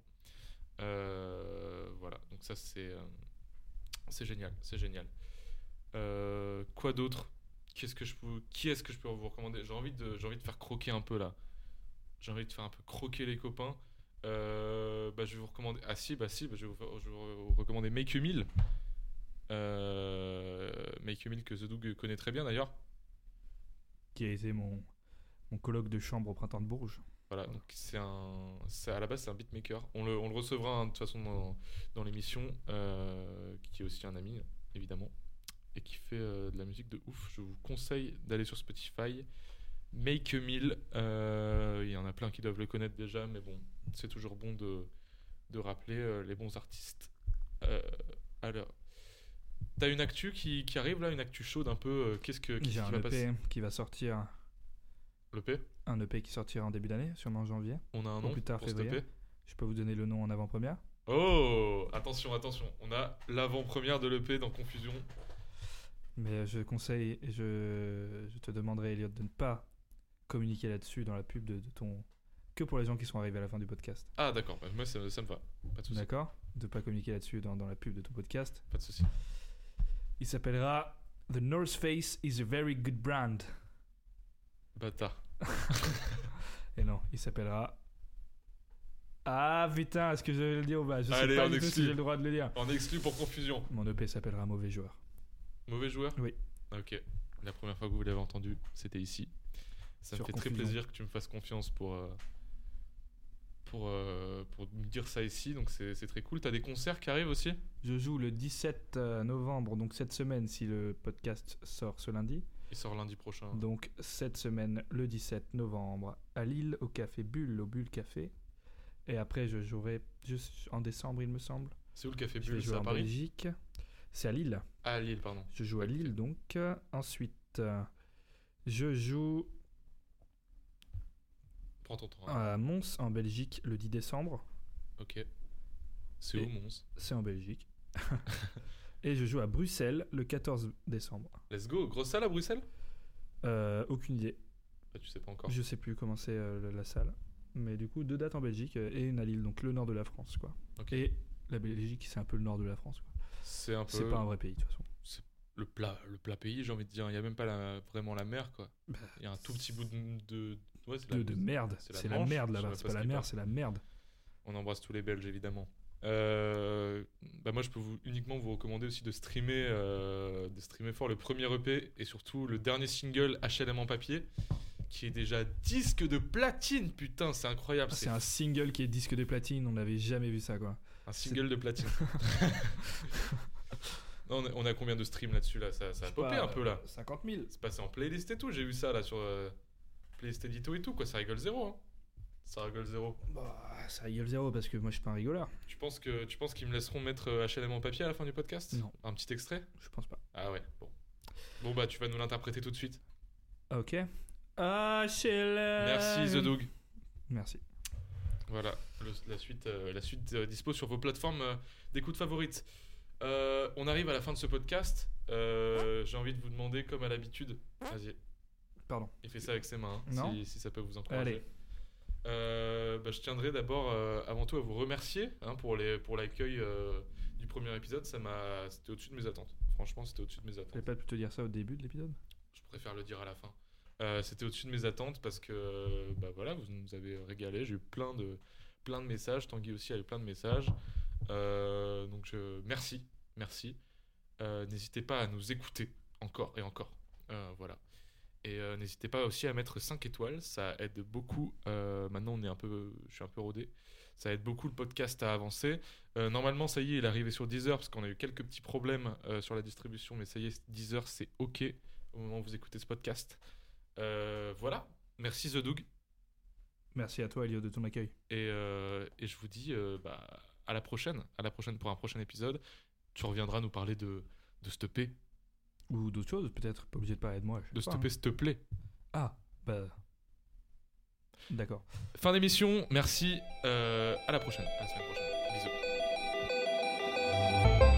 Voilà, donc ça c'est génial, c'est génial. Quoi d'autre? Qu'est-ce que je peux, qui est-ce que je peux vous recommander? J'ai envie de, j'ai envie de faire croquer un peu là. J'ai envie de faire un peu croquer les copains. Euh, bah, je vais vous recommander. Ah si, bah si, bah, je, vais vous, faire- je vais vous recommander Make You Meal. Euh, Make You Meal que The Doug connaît très bien d'ailleurs. Qui a été mon, mon colloque de chambre au printemps de Bourges. Voilà, donc c'est un, à la base c'est un beatmaker. On le, on le recevra hein, de toute façon dans, dans l'émission, euh, qui est aussi un ami évidemment, et qui fait de la musique de ouf. Je vous conseille d'aller sur Spotify. Make a Meal, euh, il y en a plein qui doivent le connaître déjà, mais bon, c'est toujours bon de, de rappeler euh, les bons artistes. Euh, alors, t'as une actu qui, qui arrive là, une actu chaude un peu. Qu'est-ce que qu'est-ce qui J'ai un va EP passer qui va sortir, Le P un EP qui sortira en début d'année, sûrement en janvier. On a un nom plus tard, pour cet février. EP Je peux vous donner le nom en avant-première. Oh Attention, attention. On a l'avant-première de l'EP dans Confusion. Mais je conseille, et je, je te demanderai, Elliot, de ne pas communiquer là-dessus dans la pub de, de ton. Que pour les gens qui sont arrivés à la fin du podcast. Ah, d'accord. Bah, moi, ça, ça me va. Pas de souci. D'accord De pas communiquer là-dessus dans, dans la pub de ton podcast. Pas de souci. Il s'appellera The North Face is a very good brand. Bâtard. Et non, il s'appellera. Ah putain, est-ce que je vais le dire ou pas? Je sais pas on du tout si j'ai le droit de le dire. On exclut pour Confusion. Mon EP s'appellera Mauvais Joueur. Mauvais joueur? Oui. Ok. La première fois que vous l'avez entendu, c'était ici. Ça me fait très plaisir que tu me fasses confiance pour, euh, pour, euh, pour me dire ça ici. Donc c'est très cool. T'as des concerts qui arrivent aussi? Je joue le 17 euh, novembre, donc cette semaine si le podcast sort ce lundi. Il sort lundi prochain. Donc cette semaine, le 17 novembre, à Lille, au Café Bulle, au Bulle Café. Et après, je jouerai juste en décembre, il me semble. C'est où le Café Bulle? C'est à en Paris? Belgique. C'est à Lille. Ah, à Lille, pardon. Je joue à. Lille, donc. Ensuite, je joue Prends ton temps. à Mons, en Belgique, le 10 décembre. Ok. C'est où, Mons C'est en Belgique. Et je joue à Bruxelles, le 14 décembre. Let's go. Grosse salle à Bruxelles? Euh, aucune idée. Bah, Tu sais pas encore. Je sais plus comment c'est euh, la salle. Mais du coup, deux dates en Belgique euh, et une à Lille, donc le nord de la France, quoi. Ok. Et la Belgique, c'est un peu le nord de la France, quoi. C'est un peu C'est pas un vrai pays, de toute façon. le plat, le plat pays, j'ai envie de dire. Il y a même pas la- vraiment la mer, quoi. Bah, Il y a un tout petit bout de. de... Ouais, la- de, de merde. c'est la la merde là-bas. C'est pas la mer, c'est la merde. On embrasse tous les Belges, évidemment. Euh, bah moi, je peux vous, uniquement vous recommander aussi de streamer, euh, de streamer fort le premier EP et surtout le dernier single HLM en papier, qui est déjà disque de platine. Putain, c'est incroyable. Ah, C'est un single qui est disque de platine, on n'avait jamais vu ça, quoi. un single de platine. Non, on, a, combien de streams là-dessus là? Ça, ça a popé un peu là. 50 000. C'est passé en playlist et tout. J'ai vu ça là sur euh, playlist édito et tout. Quoi, ça rigole zéro. Hein. Ça rigole zéro. Bah, ça rigole zéro parce que moi je suis pas un rigoleur. Tu penses que tu penses qu'ils me laisseront mettre euh, HLM en papier à la fin du podcast? Non. Un petit extrait? Je pense pas. Ah ouais, bon. Bon bah tu vas nous l'interpréter tout de suite. Ok. Ah, HLM. Merci The Doug. Merci. Voilà, le- la suite, euh, la suite euh, dispo sur vos plateformes euh, d'écoute favorites. Euh, on arrive à la fin de ce podcast. Euh, J'ai envie de vous demander, comme à l'habitude, vas-y, Pardon. il fait ça avec ses mains, hein, Non. si, si ça peut vous encourager. Allez. Euh, bah, je tiendrai d'abord, euh, avant tout, à vous remercier hein, pour les pour l'accueil euh, du premier épisode. Ça m'a, c'était au-dessus de mes attentes. Franchement, c'était au-dessus de mes attentes. Fallait pas te dire ça au début de l'épisode? Je préfère le dire à la fin. C'était au-dessus de mes attentes parce que bah voilà, vous nous avez régalé. J'ai eu plein de, plein de messages. Tanguy aussi a eu plein de messages. Donc je, merci, merci. N'hésitez pas à nous écouter encore et encore. Voilà. Et euh, n'hésitez pas aussi à mettre 5 étoiles, ça aide beaucoup. Euh, maintenant, on est un peu, je suis un peu rodé. Ça aide beaucoup le podcast à avancer. Euh, normalement, ça y est, il est arrivé sur Deezer parce qu'on a eu quelques petits problèmes sur la distribution, mais ça y est, Deezer, c'est OK au moment où vous écoutez ce podcast. Voilà. Merci The Doug. Merci à toi, Elio, de ton accueil. Et, et je vous dis bah, à la prochaine. À la prochaine pour un prochain épisode. Tu reviendras nous parler de, de stopper. Ou d'autres choses, peut-être. Pas obligé de parler de moi. De stopper, s'il te plaît. hein. Ah, bah. D'accord. Fin d'émission. Merci. Euh, à la prochaine. À la semaine prochaine. Bisous.